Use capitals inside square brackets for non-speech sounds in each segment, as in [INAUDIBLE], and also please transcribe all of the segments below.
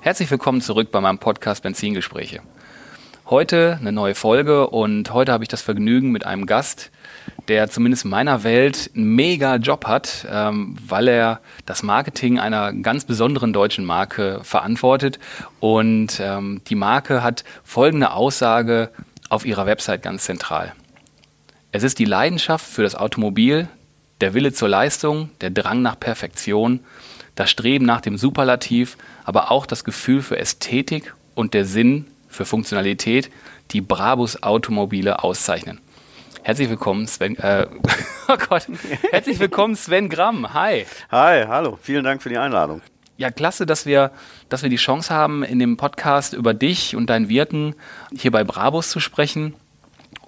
Herzlich willkommen zurück bei meinem Podcast Benzingespräche. Heute eine neue Folge und heute habe ich das Vergnügen mit einem Gast, der zumindest in meiner Welt einen mega Job hat, ähm, weil er das Marketing einer ganz besonderen deutschen Marke verantwortet. Und ähm, die Marke hat folgende Aussage auf ihrer Website ganz zentral. Es ist die Leidenschaft für das Automobil, der Wille zur Leistung, der Drang nach Perfektion, das Streben nach dem Superlativ, aber auch das Gefühl für Ästhetik und der Sinn für Funktionalität, die Brabus Automobile auszeichnen. Herzlich willkommen, Sven. Äh, [LAUGHS] oh Gott. Herzlich willkommen, Sven Gramm. Hi. Hi, hallo. Vielen Dank für die Einladung. Ja, klasse, dass wir, dass wir die Chance haben, in dem Podcast über dich und dein Wirken hier bei Brabus zu sprechen.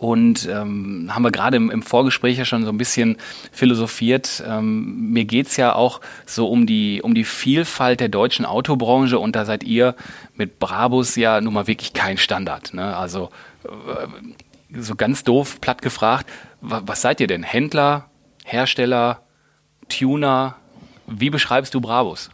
Und ähm, haben wir gerade im, im, Vorgespräch ja schon so ein bisschen philosophiert. Ähm, mir geht's ja auch so um die, um die Vielfalt der deutschen Autobranche und da seid ihr mit Brabus ja nun mal wirklich kein Standard. Ne? Also äh, so ganz doof, platt gefragt, was, was seid ihr denn? Händler, Hersteller, Tuner? Wie beschreibst du Brabus?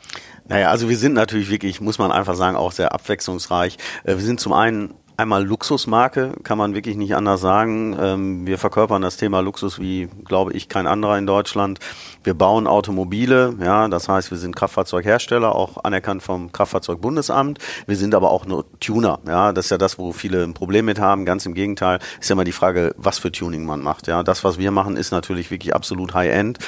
Naja, also wir sind natürlich wirklich, muss man einfach sagen, auch sehr abwechslungsreich. Äh, wir sind zum einen einmal Luxusmarke, kann man wirklich nicht anders sagen. Ähm, wir verkörpern das Thema Luxus wie, glaube ich, kein anderer in Deutschland. Wir bauen Automobile, ja, das heißt, wir sind Kraftfahrzeughersteller, auch anerkannt vom Kraftfahrzeugbundesamt. Wir sind aber auch nur Tuner, ja, das ist ja das, wo viele ein Problem mit haben. Ganz im Gegenteil, ist ja immer die Frage, was für Tuning man macht. Ja, das, was wir machen, ist natürlich wirklich absolut High-End.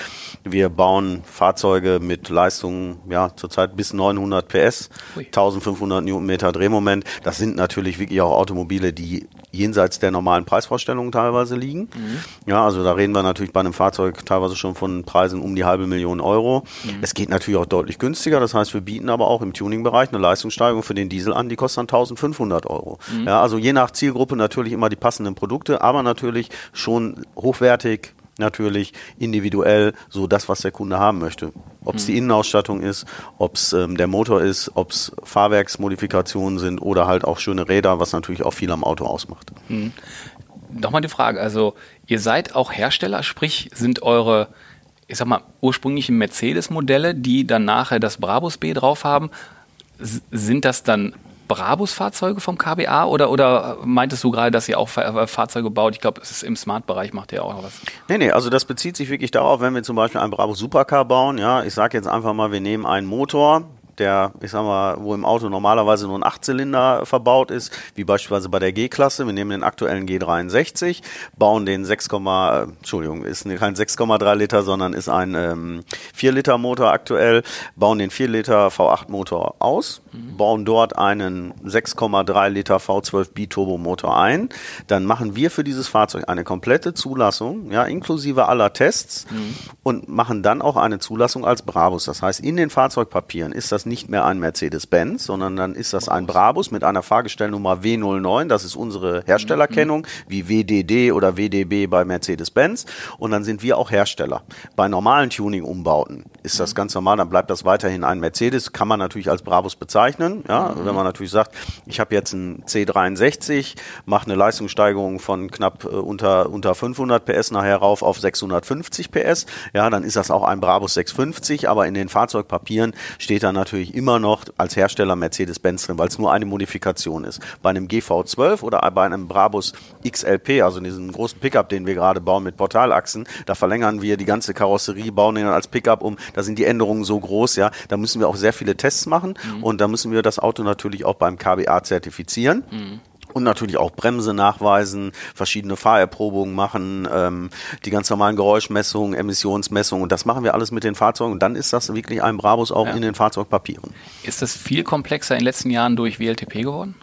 Wir bauen Fahrzeuge mit Leistungen, ja, zurzeit bis 900 PS, Ui. 1500 Newtonmeter Drehmoment. Das sind natürlich wirklich auch Automobile, die jenseits der normalen Preisvorstellungen teilweise liegen. Mhm. Ja, also da reden wir natürlich bei einem Fahrzeug teilweise schon von Preisen um die halbe Million Euro. Mhm. Es geht natürlich auch deutlich günstiger. Das heißt, wir bieten aber auch im Tuning-Bereich eine Leistungssteigerung für den Diesel an, die kostet dann 1500 Euro. Mhm. Ja, also je nach Zielgruppe natürlich immer die passenden Produkte, aber natürlich schon hochwertig, natürlich individuell so das, was der Kunde haben möchte. Ob es die mhm. Innenausstattung ist, ob es ähm, der Motor ist, ob es Fahrwerksmodifikationen sind oder halt auch schöne Räder, was natürlich auch viel am Auto ausmacht. Mhm. Nochmal die Frage, also ihr seid auch Hersteller, sprich sind eure, ich sag mal, ursprünglichen Mercedes-Modelle, die dann nachher das Brabus B drauf haben, sind das dann Brabus-Fahrzeuge vom KBA oder, oder meintest du gerade, dass ihr auch Fahrzeuge baut? Ich glaube, es ist im Smart-Bereich macht ihr auch noch was. Nee, nee, also das bezieht sich wirklich darauf, wenn wir zum Beispiel einen Brabus Supercar bauen, ja, ich sage jetzt einfach mal, wir nehmen einen Motor, der, ich sag mal, wo im Auto normalerweise nur ein Achtzylinder verbaut ist, wie beispielsweise bei der G-Klasse. Wir nehmen den aktuellen G63, bauen den 6, äh, Entschuldigung, ist kein 6,3 Liter, sondern ist ein ähm, 4 Liter Motor aktuell, bauen den 4 Liter V8 Motor aus, mhm. bauen dort einen 6,3 Liter V12 Biturbo Motor ein. Dann machen wir für dieses Fahrzeug eine komplette Zulassung, ja, inklusive aller Tests mhm. und machen dann auch eine Zulassung als Brabus. Das heißt, in den Fahrzeugpapieren ist das nicht mehr ein Mercedes-Benz, sondern dann ist das ein Brabus mit einer Fahrgestellnummer W09. Das ist unsere Herstellerkennung, wie WDD oder WDB bei Mercedes-Benz. Und dann sind wir auch Hersteller. Bei normalen Tuning-Umbauten ist das ganz normal, dann bleibt das weiterhin ein Mercedes, kann man natürlich als Brabus bezeichnen. Ja, wenn man natürlich sagt, ich habe jetzt einen C63, mache eine Leistungssteigerung von knapp äh, unter, unter 500 PS nachher rauf auf 650 PS, ja, dann ist das auch ein Brabus 650, aber in den Fahrzeugpapieren steht da natürlich natürlich immer noch als Hersteller Mercedes-Benz drin, weil es nur eine Modifikation ist. Bei einem GV12 oder bei einem Brabus XLP, also diesen großen Pickup, den wir gerade bauen mit Portalachsen, da verlängern wir die ganze Karosserie, bauen den als Pickup um. Da sind die Änderungen so groß, ja. Da müssen wir auch sehr viele Tests machen mhm. und da müssen wir das Auto natürlich auch beim KBA zertifizieren. Mhm und natürlich auch Bremse nachweisen, verschiedene Fahrerprobungen machen, ähm, die ganz normalen Geräuschmessungen, Emissionsmessungen und das machen wir alles mit den Fahrzeugen und dann ist das wirklich ein Brabus auch ja. in den Fahrzeugpapieren. Ist das viel komplexer in den letzten Jahren durch WLTP geworden?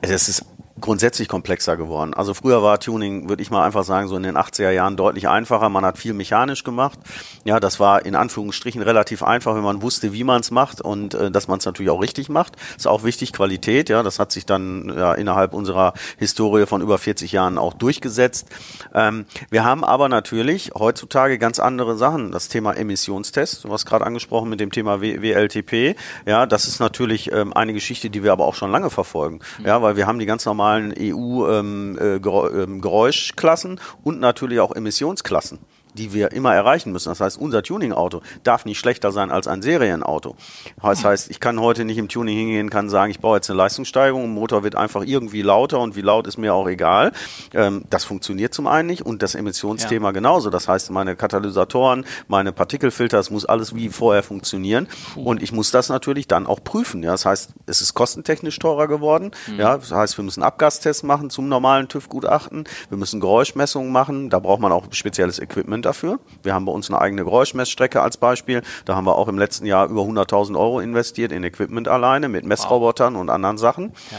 Es ist grundsätzlich komplexer geworden. Also früher war Tuning, würde ich mal einfach sagen, so in den 80er Jahren deutlich einfacher. Man hat viel mechanisch gemacht. Ja, das war in Anführungsstrichen relativ einfach, wenn man wusste, wie man es macht und äh, dass man es natürlich auch richtig macht. Ist auch wichtig, Qualität. Ja, das hat sich dann ja, innerhalb unserer Historie von über 40 Jahren auch durchgesetzt. Ähm, wir haben aber natürlich heutzutage ganz andere Sachen. Das Thema Emissionstest, du hast gerade angesprochen mit dem Thema w WLTP. Ja, das ist natürlich ähm, eine Geschichte, die wir aber auch schon lange verfolgen. Ja, weil wir haben die ganz normalen normalen EU-Geräuschklassen ähm, äh, und natürlich auch Emissionsklassen die wir immer erreichen müssen. Das heißt, unser Tuning-Auto darf nicht schlechter sein als ein Serienauto. Das heißt, ich kann heute nicht im Tuning hingehen, kann sagen, ich baue jetzt eine Leistungssteigerung, der Motor wird einfach irgendwie lauter und wie laut ist mir auch egal. Ähm, das funktioniert zum einen nicht und das Emissionsthema ja. genauso. Das heißt, meine Katalysatoren, meine Partikelfilter, es muss alles wie vorher funktionieren und ich muss das natürlich dann auch prüfen. Ja, das heißt, es ist kostentechnisch teurer geworden. Mhm. Ja, das heißt, wir müssen Abgastests machen zum normalen TÜV-Gutachten. Wir müssen Geräuschmessungen machen. Da braucht man auch spezielles Equipment Equipment dafür. Wir haben bei uns eine eigene Geräuschmessstrecke als Beispiel. Da haben wir auch im letzten Jahr über 100.000 Euro investiert in Equipment alleine mit Messrobotern wow. und anderen Sachen. Ja.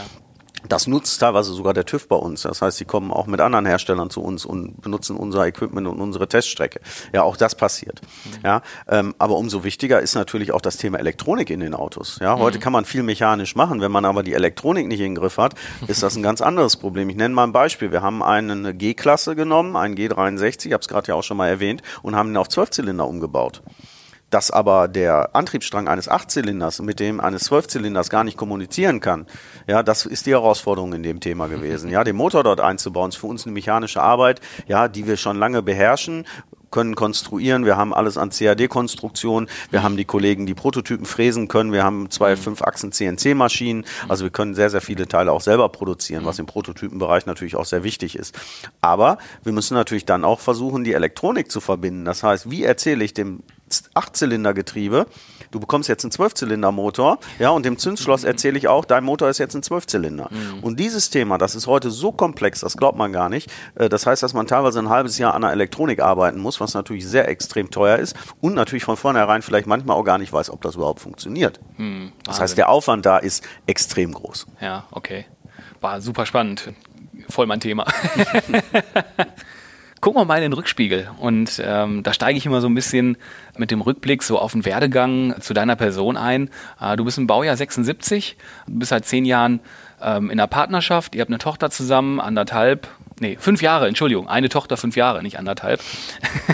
Das nutzt teilweise sogar der TÜV bei uns. Das heißt, sie kommen auch mit anderen Herstellern zu uns und benutzen unser Equipment und unsere Teststrecke. Ja, auch das passiert. Mhm. Ja, ähm, aber umso wichtiger ist natürlich auch das Thema Elektronik in den Autos. Ja, heute mhm. kann man viel mechanisch machen. Wenn man aber die Elektronik nicht in den Griff hat, [LAUGHS] ist das ein ganz anderes Problem. Ich nenne mal ein Beispiel. Wir haben eine G-Klasse genommen, einen G63, ich habe es gerade ja auch schon mal erwähnt, und haben ihn auf Zwölfzylinder umgebaut dass aber der Antriebsstrang eines Achtzylinders mit dem eines Zwölfzylinders gar nicht kommunizieren kann, ja, das ist die Herausforderung in dem Thema gewesen. Ja, den Motor dort einzubauen, ist für uns eine mechanische Arbeit, ja, die wir schon lange beherrschen, können konstruieren. Wir haben alles an CAD-Konstruktion. Wir haben die Kollegen, die Prototypen fräsen können. Wir haben zwei Fünf-Achsen CNC-Maschinen. Also wir können sehr, sehr viele Teile auch selber produzieren, was im Prototypenbereich natürlich auch sehr wichtig ist. Aber wir müssen natürlich dann auch versuchen, die Elektronik zu verbinden. Das heißt, wie erzähle ich dem Achtzylindergetriebe. Du bekommst jetzt einen Zwölfzylindermotor, ja, und dem Zündschloss [LAUGHS] erzähle ich auch, dein Motor ist jetzt ein Zwölfzylinder. Mhm. Und dieses Thema, das ist heute so komplex, das glaubt man gar nicht. Äh, das heißt, dass man teilweise ein halbes Jahr an der Elektronik arbeiten muss, was natürlich sehr extrem teuer ist und natürlich von vornherein vielleicht manchmal auch gar nicht weiß, ob das überhaupt funktioniert. Mhm. Das heißt, der Aufwand da ist extrem groß. Ja, okay. War super spannend. Voll mein Thema. [LAUGHS] gucken wir mal in den Rückspiegel. Und ähm, da steige ich immer so ein bisschen mit dem Rückblick so auf den Werdegang zu deiner Person ein. Äh, du bist im Baujahr 76, du bist seit zehn Jahren ähm, in einer Partnerschaft, ihr habt eine Tochter zusammen, anderthalb, nee, fünf Jahre, Entschuldigung, eine Tochter, fünf Jahre, nicht anderthalb.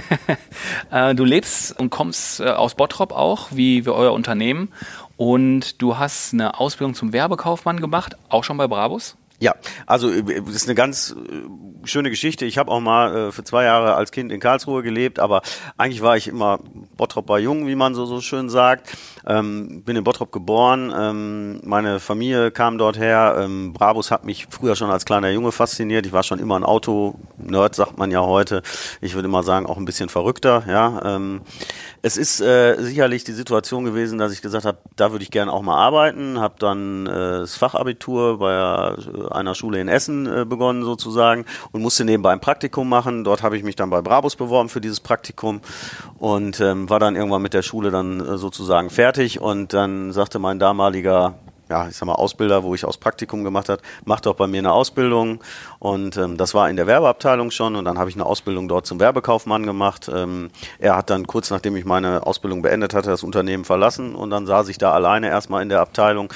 [LAUGHS] äh, du lebst und kommst äh, aus Bottrop auch, wie, wie euer Unternehmen. Und du hast eine Ausbildung zum Werbekaufmann gemacht, auch schon bei Brabus? Ja, also äh, das ist eine ganz äh, schöne Geschichte. Ich habe auch mal äh, für zwei Jahre als Kind in Karlsruhe gelebt, aber eigentlich war ich immer Bottrop bei Jung, wie man so so schön sagt. Ähm, bin in Bottrop geboren, ähm, meine Familie kam dort her. Ähm, Brabus hat mich früher schon als kleiner Junge fasziniert. Ich war schon immer ein Auto-Nerd, sagt man ja heute. Ich würde mal sagen, auch ein bisschen verrückter. Ja, ähm, es ist äh, sicherlich die Situation gewesen, dass ich gesagt habe, da würde ich gerne auch mal arbeiten. Habe dann äh, das Fachabitur bei äh, einer Schule in Essen äh, begonnen sozusagen und musste nebenbei ein Praktikum machen. Dort habe ich mich dann bei Brabus beworben für dieses Praktikum und ähm, war dann irgendwann mit der Schule dann äh, sozusagen fertig und dann sagte mein damaliger ja, ich sag mal, Ausbilder, wo ich aus Praktikum gemacht habe, mach doch bei mir eine Ausbildung. Und ähm, das war in der Werbeabteilung schon und dann habe ich eine Ausbildung dort zum Werbekaufmann gemacht. Ähm, er hat dann kurz nachdem ich meine Ausbildung beendet hatte, das Unternehmen verlassen und dann saß ich da alleine erstmal in der Abteilung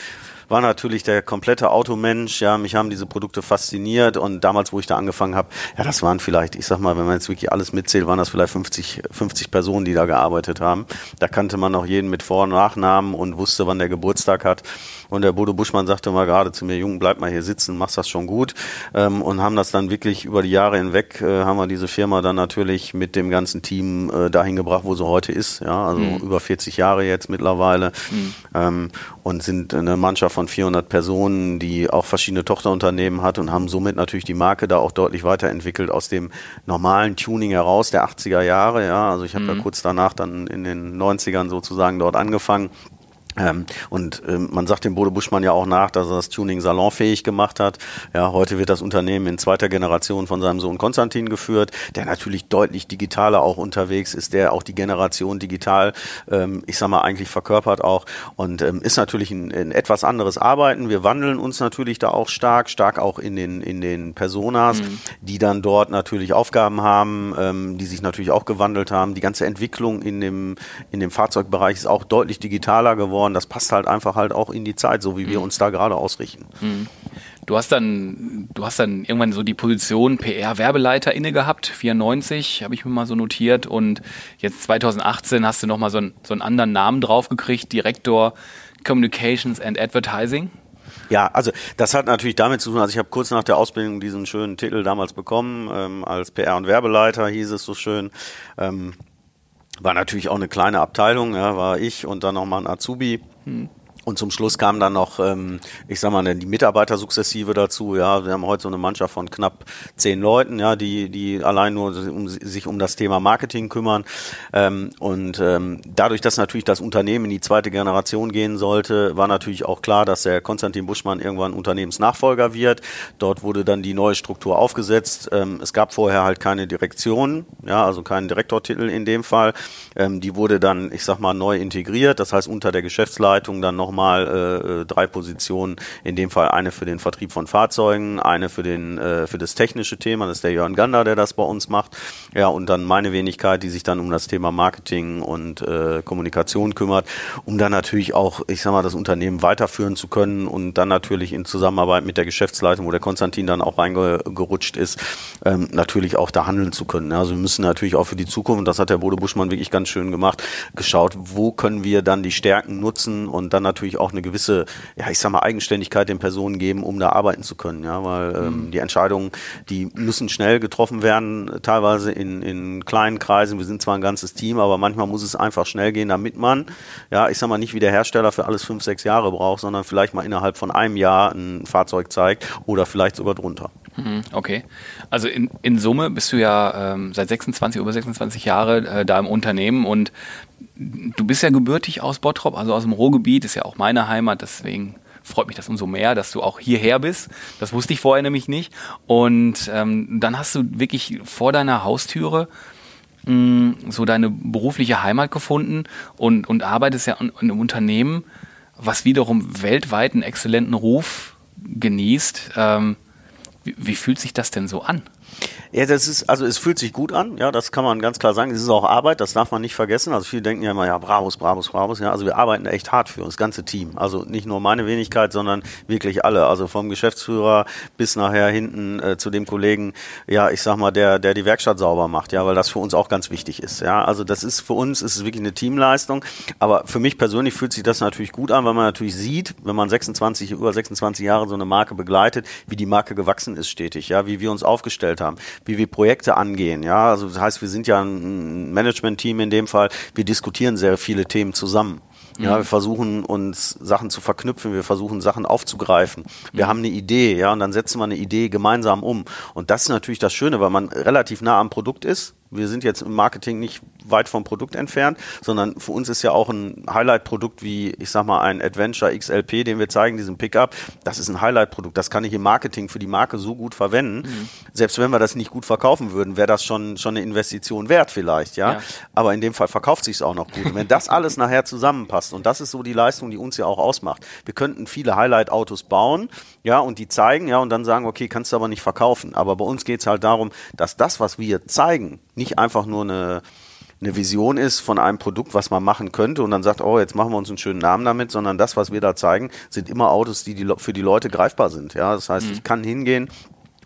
war natürlich der komplette Automensch. Ja, mich haben diese Produkte fasziniert und damals, wo ich da angefangen habe, ja, das waren vielleicht, ich sag mal, wenn man jetzt wirklich alles mitzählt, waren das vielleicht 50, 50 Personen, die da gearbeitet haben. Da kannte man noch jeden mit Vor- und Nachnamen und wusste, wann der Geburtstag hat. Und der Bodo Buschmann sagte mal gerade zu mir, Jung, bleib mal hier sitzen, machst das schon gut. Ähm, und haben das dann wirklich über die Jahre hinweg, äh, haben wir diese Firma dann natürlich mit dem ganzen Team äh, dahin gebracht, wo sie heute ist. Ja, also mhm. über 40 Jahre jetzt mittlerweile. Mhm. Ähm, und sind eine Mannschaft von 400 Personen, die auch verschiedene Tochterunternehmen hat und haben somit natürlich die Marke da auch deutlich weiterentwickelt aus dem normalen Tuning heraus der 80er Jahre. Ja, also ich habe mhm. ja kurz danach dann in den 90ern sozusagen dort angefangen Ähm, und ähm, man sagt dem Bode Buschmann ja auch nach, dass er das Tuning salonfähig gemacht hat. Ja, heute wird das Unternehmen in zweiter Generation von seinem Sohn Konstantin geführt, der natürlich deutlich digitaler auch unterwegs ist, der auch die Generation digital, ähm, ich sag mal, eigentlich verkörpert auch und ähm, ist natürlich ein, ein, etwas anderes Arbeiten. Wir wandeln uns natürlich da auch stark, stark auch in den, in den Personas, mhm. die dann dort natürlich Aufgaben haben, ähm, die sich natürlich auch gewandelt haben. Die ganze Entwicklung in dem, in dem Fahrzeugbereich ist auch deutlich digitaler geworden geworden. Das passt halt einfach halt auch in die Zeit, so wie wir mhm. uns da gerade ausrichten. Mhm. Du hast dann, du hast dann irgendwann so die Position PR-Werbeleiter inne gehabt, 94, habe ich mir mal so notiert. Und jetzt 2018 hast du nochmal so, ein, so einen anderen Namen draufgekriegt, Direktor Communications and Advertising. Ja, also das hat natürlich damit zu tun, also ich habe kurz nach der Ausbildung diesen schönen Titel damals bekommen, ähm, als PR- und Werbeleiter hieß es so schön. Ähm, war natürlich auch eine kleine Abteilung, ja, war ich und dann nochmal ein Azubi. Hm. Und zum Schluss kam dann noch, ähm, ich sag mal, die Mitarbeiter sukzessive dazu. Ja, wir haben heute so eine Mannschaft von knapp zehn Leuten, ja, die die allein nur um, sich um das Thema Marketing kümmern. Ähm, und ähm, dadurch, dass natürlich das Unternehmen in die zweite Generation gehen sollte, war natürlich auch klar, dass der Konstantin Buschmann irgendwann Unternehmensnachfolger wird. Dort wurde dann die neue Struktur aufgesetzt. Ähm, es gab vorher halt keine Direktion, ja, also keinen Direktortitel in dem Fall. Die wurde dann, ich sag mal, neu integriert. Das heißt unter der Geschäftsleitung dann noch nochmal äh, äh, drei Positionen, in dem Fall eine für den Vertrieb von Fahrzeugen, eine für den äh, für das technische Thema, das ist der Jörn Gander, der das bei uns macht. Ja, und dann meine Wenigkeit, die sich dann um das Thema Marketing und äh, Kommunikation kümmert, um dann natürlich auch, ich sag mal, das Unternehmen weiterführen zu können und dann natürlich in Zusammenarbeit mit der Geschäftsleitung, wo der Konstantin dann auch reingerutscht ist, ähm, natürlich auch da handeln zu können. Also wir müssen natürlich auch für die Zukunft, das hat der Bode Buschmann wirklich ganz schön gemacht, geschaut, wo können wir dann die Stärken nutzen und dann natürlich natürlich auch eine gewisse, ja, ich sag mal, Eigenständigkeit den Personen geben, um da arbeiten zu können, ja, weil ähm, mhm. die Entscheidungen, die müssen schnell getroffen werden, teilweise in, in kleinen Kreisen. Wir sind zwar ein ganzes Team, aber manchmal muss es einfach schnell gehen, damit man, ja, ich sag mal, nicht wie der Hersteller für alles fünf, sechs Jahre braucht, sondern vielleicht mal innerhalb von einem Jahr ein Fahrzeug zeigt oder vielleicht sogar drunter. Mhm, okay. Also in, in Summe bist du ja ähm, seit 26, über 26 Jahre äh, da im Unternehmen und du bist ja gebürtig aus Bottrop, also aus dem Ruhrgebiet, ist ja auch meine Heimat, deswegen freut mich das umso mehr, dass du auch hierher bist. Das wusste ich vorher nämlich nicht. Und ähm, dann hast du wirklich vor deiner Haustüre mh, mm, so deine berufliche Heimat gefunden und, und arbeitest ja in, in einem Unternehmen, was wiederum weltweit einen exzellenten Ruf genießt. Ähm, wie, wie fühlt sich das denn so an? Ja, das ist, also es fühlt sich gut an, ja, das kann man ganz klar sagen. Es ist auch Arbeit, das darf man nicht vergessen. Also viele denken ja immer, ja, Bravos, Bravos, Bravos, ja. Also wir arbeiten echt hart für uns, das ganze Team. Also nicht nur meine Wenigkeit, sondern wirklich alle. Also vom Geschäftsführer bis nachher hinten äh, zu dem Kollegen, ja, ich sag mal, der, der die Werkstatt sauber macht, ja, weil das für uns auch ganz wichtig ist. Ja, also das ist für uns ist es wirklich eine Teamleistung. Aber für mich persönlich fühlt sich das natürlich gut an, weil man natürlich sieht, wenn man 26, über 26 Jahre so eine Marke begleitet, wie die Marke gewachsen ist stetig, ja, wie wir uns aufgestellt haben wie wir Projekte angehen. Ja, also das heißt, wir sind ja ein Management-Team in dem Fall. Wir diskutieren sehr viele Themen zusammen. Ja, mhm. wir versuchen uns Sachen zu verknüpfen, wir versuchen Sachen aufzugreifen. Wir mhm. haben eine Idee, ja, und dann setzen wir eine Idee gemeinsam um. Und das ist natürlich das Schöne, weil man relativ nah am Produkt ist wir sind jetzt im Marketing nicht weit vom Produkt entfernt, sondern für uns ist ja auch ein Highlight-Produkt wie, ich sag mal, ein Adventure XLP, den wir zeigen, diesen Pickup. Das ist ein Highlight-Produkt. Das kann ich im Marketing für die Marke so gut verwenden. Mhm. Selbst wenn wir das nicht gut verkaufen würden, wäre das schon, schon eine Investition wert vielleicht, ja? ja. Aber in dem Fall verkauft sich es auch noch gut. Und wenn das alles nachher zusammenpasst, und das ist so die Leistung, die uns ja auch ausmacht. Wir könnten viele Highlight-Autos bauen, ja, und die zeigen, ja, und dann sagen, okay, kannst du aber nicht verkaufen. Aber bei uns geht es halt darum, dass das, was wir zeigen, nicht einfach nur eine, eine Vision ist von einem Produkt, was man machen könnte und dann sagt, oh, jetzt machen wir uns einen schönen Namen damit, sondern das, was wir da zeigen, sind immer Autos, die, die für die Leute greifbar sind. Ja, das heißt, mhm. ich kann hingehen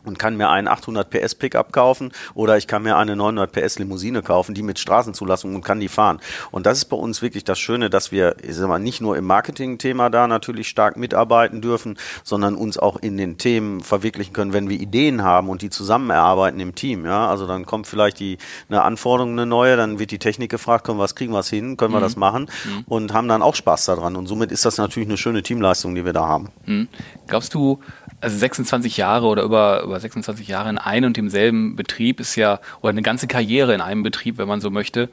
und kann mir einen 800 PS Pickup kaufen oder ich kann mir eine 900 PS Limousine kaufen, die mit Straßenzulassung und kann die fahren. Und das ist bei uns wirklich das Schöne, dass wir ich sag mal, nicht nur im Marketing-Thema da natürlich stark mitarbeiten dürfen, sondern uns auch in den Themen verwirklichen können, wenn wir Ideen haben und die zusammen erarbeiten im Team. Ja, also dann kommt vielleicht die eine Anforderung eine neue, dann wird die Technik gefragt, können wir was kriegen wir was hin, können wir mhm. das machen mhm. und haben dann auch Spaß daran. Und somit ist das natürlich eine schöne Teamleistung, die wir da haben. Mhm. Glaubst du, also 26 Jahre oder über, über 26 Jahre in einem und demselben Betrieb ist ja, oder eine ganze Karriere in einem Betrieb, wenn man so möchte,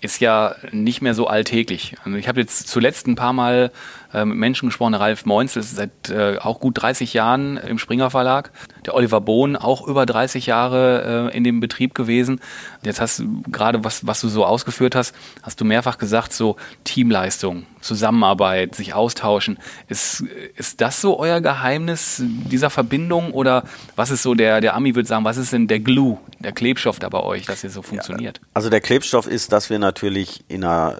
ist ja nicht mehr so alltäglich. Also ich habe jetzt zuletzt ein paar Mal äh, mit Menschen gesprochen, Ralf Moinz ist seit äh, auch gut 30 Jahren im Springer Verlag, der Oliver Bohn auch über 30 Jahre äh, in dem Betrieb gewesen. Jetzt hast du gerade, was, was du so ausgeführt hast, hast du mehrfach gesagt, so Teamleistung, Zusammenarbeit, sich austauschen. Ist, ist das so euer Geheimnis dieser Verbindung oder was ist so der, der Ami würde sagen, was ist denn der Glue, der Klebstoff da bei euch, dass ihr so funktioniert? Ja, also der Klebstoff ist, dass wir natürlich in einer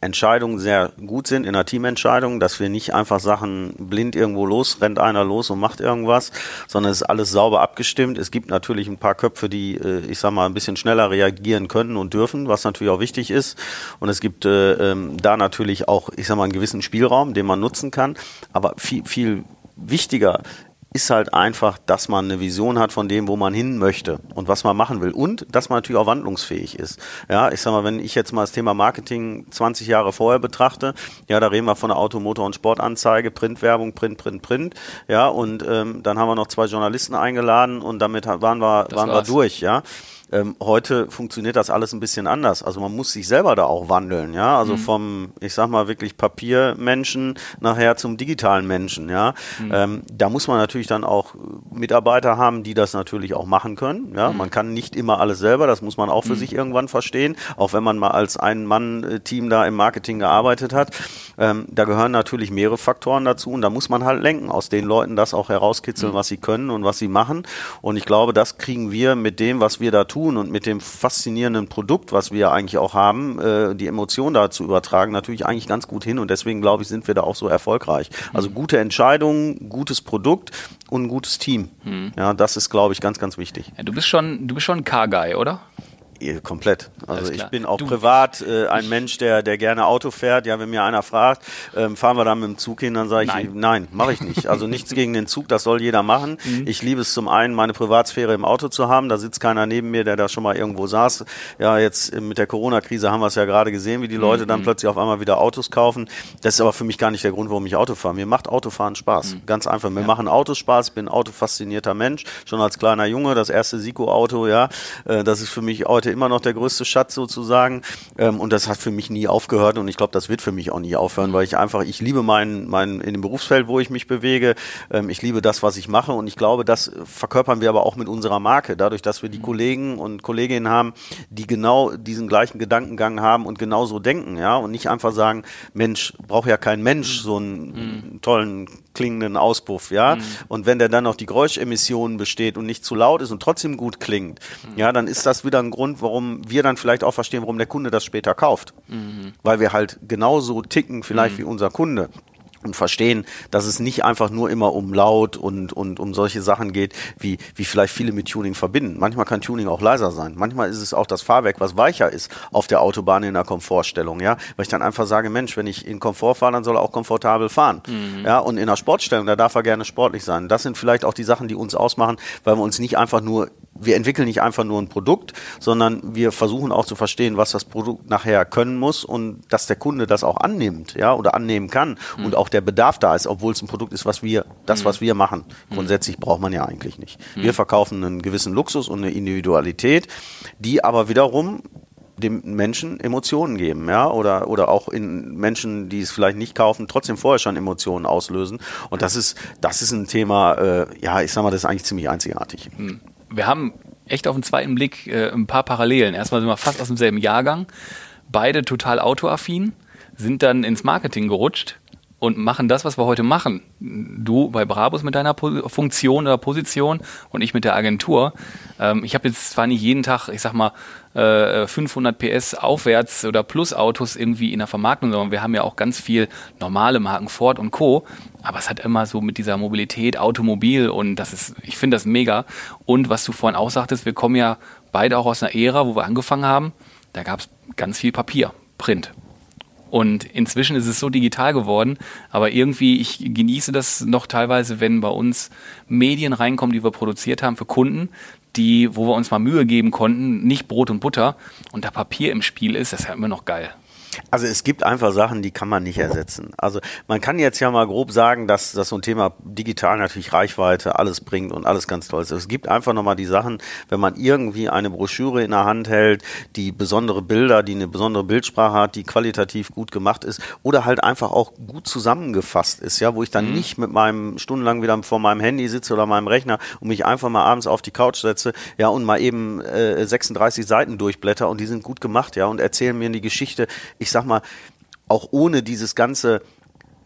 Entscheidungen sehr gut sind, in einer Teamentscheidung, dass wir nicht einfach Sachen blind irgendwo los, rennt einer los und macht irgendwas, sondern es ist alles sauber abgestimmt. Es gibt natürlich ein paar Köpfe, die, äh, ich sag mal, ein bisschen schneller reagieren können und dürfen, was natürlich auch wichtig ist. Und es gibt äh, ähm, da natürlich auch, ich sag mal, einen gewissen Spielraum, den man nutzen kann. Aber viel, viel wichtiger ist halt einfach, dass man eine Vision hat von dem, wo man hin möchte und was man machen will und dass man natürlich auch wandlungsfähig ist. Ja, ich sag mal, wenn ich jetzt mal das Thema Marketing 20 Jahre vorher betrachte, ja, da reden wir von der Auto, Motor und Sportanzeige, Printwerbung, Print, Print, Print, ja, und ähm, dann haben wir noch zwei Journalisten eingeladen und damit waren wir, waren wir durch, ja. Ähm, heute funktioniert das alles ein bisschen anders. Also man muss sich selber da auch wandeln, ja. Also mhm. vom, ich sag mal wirklich Papiermenschen nachher zum digitalen Menschen, ja. Mhm. Ähm, da muss man natürlich dann auch Mitarbeiter haben, die das natürlich auch machen können. Ja, mhm. man kann nicht immer alles selber. Das muss man auch für mhm. sich irgendwann verstehen. Auch wenn man mal als ein Mann-Team da im Marketing gearbeitet hat, ähm, da gehören natürlich mehrere Faktoren dazu und da muss man halt lenken, aus den Leuten das auch herauskitzeln, mhm. was sie können und was sie machen. Und ich glaube, das kriegen wir mit dem, was wir da tun tun und mit dem faszinierenden Produkt, was wir eigentlich auch haben, äh, die Emotion da zu übertragen, natürlich eigentlich ganz gut hin und deswegen glaube ich, sind wir da auch so erfolgreich. Also gute Entscheidungen, gutes Produkt und ein gutes Team. Mhm. Ja, das ist glaube ich ganz, ganz wichtig. Ja, du bist schon, du bist schon ein Car-Guy, oder? Komplett. Also ich bin auch du, privat äh, ein Mensch, der, der gerne Auto fährt. Ja, wenn mir einer fragt, ähm, fahren wir da mit dem Zug hin, dann sage ich, nein, nein mache ich nicht. Also nichts gegen den Zug, das soll jeder machen. [LAUGHS] Mhm. Ich liebe es zum einen, meine Privatsphäre im Auto zu haben. Da sitzt keiner neben mir, der da schon mal irgendwo saß. Ja, jetzt äh, mit der Corona-Krise haben wir es ja gerade gesehen, wie die Leute mhm. dann plötzlich auf einmal wieder Autos kaufen. Das ist aber für mich gar nicht der Grund, warum ich Auto fahre. Mir macht Autofahren Spaß. Mhm. Ganz einfach. Mir ja. machen Autos Spaß. Ich bin autofaszinierter Mensch. Schon als kleiner Junge, das erste Siko-Auto, ja. Äh, das ist für mich heute immer noch der größte Schatz sozusagen. Ähm, und das hat für mich nie aufgehört und ich glaube, das wird für mich auch nie aufhören, weil ich einfach, ich liebe mein, mein in dem Berufsfeld, wo ich mich bewege. Ähm, ich liebe das, was ich mache und ich glaube, das verkörpern wir aber auch mit unserer Marke, dadurch, dass wir die mhm. Kollegen und Kolleginnen haben, die genau diesen gleichen Gedankengang haben und genauso denken, ja, und nicht einfach sagen, Mensch, braucht ja kein Mensch so einen mhm. tollen klingenden Auspuff, ja. Mhm. Und wenn der dann noch die Geräuschemissionen besteht und nicht zu laut ist und trotzdem gut klingt, mhm. ja, dann ist das wieder ein Grund, warum wir dann vielleicht auch verstehen, warum der Kunde das später kauft. Mhm. Weil wir halt genauso ticken vielleicht mhm. wie unser Kunde und verstehen, dass es nicht einfach nur immer um Laut und, und um solche Sachen geht, wie, wie vielleicht viele mit Tuning verbinden. Manchmal kann Tuning auch leiser sein. Manchmal ist es auch das Fahrwerk, was weicher ist auf der Autobahn in der Komfortstellung, ja. Weil ich dann einfach sage, Mensch, wenn ich in Komfort fahre, dann soll er auch komfortabel fahren. Mhm. Ja, und in der Sportstellung, da darf er gerne sportlich sein. Das sind vielleicht auch die Sachen, die uns ausmachen, weil wir uns nicht einfach nur wir entwickeln nicht einfach nur ein Produkt, sondern wir versuchen auch zu verstehen, was das Produkt nachher können muss und dass der Kunde das auch annimmt, ja, oder annehmen kann mhm. und auch der Bedarf da ist, obwohl es ein Produkt ist, was wir, das, was mhm. wir machen. Mhm. Grundsätzlich braucht man ja eigentlich nicht. Mhm. Wir verkaufen einen gewissen Luxus und eine Individualität, die aber wiederum dem Menschen Emotionen geben, ja, oder, oder auch in Menschen, die es vielleicht nicht kaufen, trotzdem vorher schon Emotionen auslösen. Und das ist, das ist ein Thema, äh, ja, ich sag mal, das ist eigentlich ziemlich einzigartig. Wir haben echt auf den zweiten Blick äh, ein paar Parallelen. Erstmal sind wir fast aus demselben Jahrgang, beide total autoaffin, sind dann ins Marketing gerutscht und machen das, was wir heute machen. Du bei Brabus mit deiner Funktion oder Position und ich mit der Agentur. Ähm, ich habe jetzt zwar nicht jeden Tag, ich sag mal, 500 äh, PS aufwärts oder plus Autos irgendwie in der Vermarktung, sondern wir haben ja auch ganz viel normale Marken, Ford und Co. Aber es hat immer so mit dieser Mobilität, Automobil und das ist, ich finde das mega. Und was du vorhin auch sagtest, wir kommen ja beide auch aus einer Ära, wo wir angefangen haben, da gab es ganz viel Papier, Print. Und inzwischen ist es so digital geworden, aber irgendwie, ich genieße das noch teilweise, wenn bei uns Medien reinkommen, die wir produziert haben für Kunden, die, wo wir uns mal Mühe geben konnten, nicht Brot und Butter und da Papier im Spiel ist, das ist ja immer noch geil. Also es gibt einfach Sachen, die kann man nicht ersetzen. Also man kann jetzt ja mal grob sagen, dass, dass so ein Thema digital natürlich Reichweite alles bringt und alles ganz toll ist. Es gibt einfach nochmal die Sachen, wenn man irgendwie eine Broschüre in der Hand hält, die besondere Bilder, die eine besondere Bildsprache hat, die qualitativ gut gemacht ist oder halt einfach auch gut zusammengefasst ist, ja, wo ich dann mhm. nicht mit meinem stundenlang wieder vor meinem Handy sitze oder meinem Rechner und mich einfach mal abends auf die Couch setze, ja, und mal eben äh, 36 Seiten durchblätter und die sind gut gemacht, ja, und erzählen mir die Geschichte ich sag mal, auch ohne dieses ganze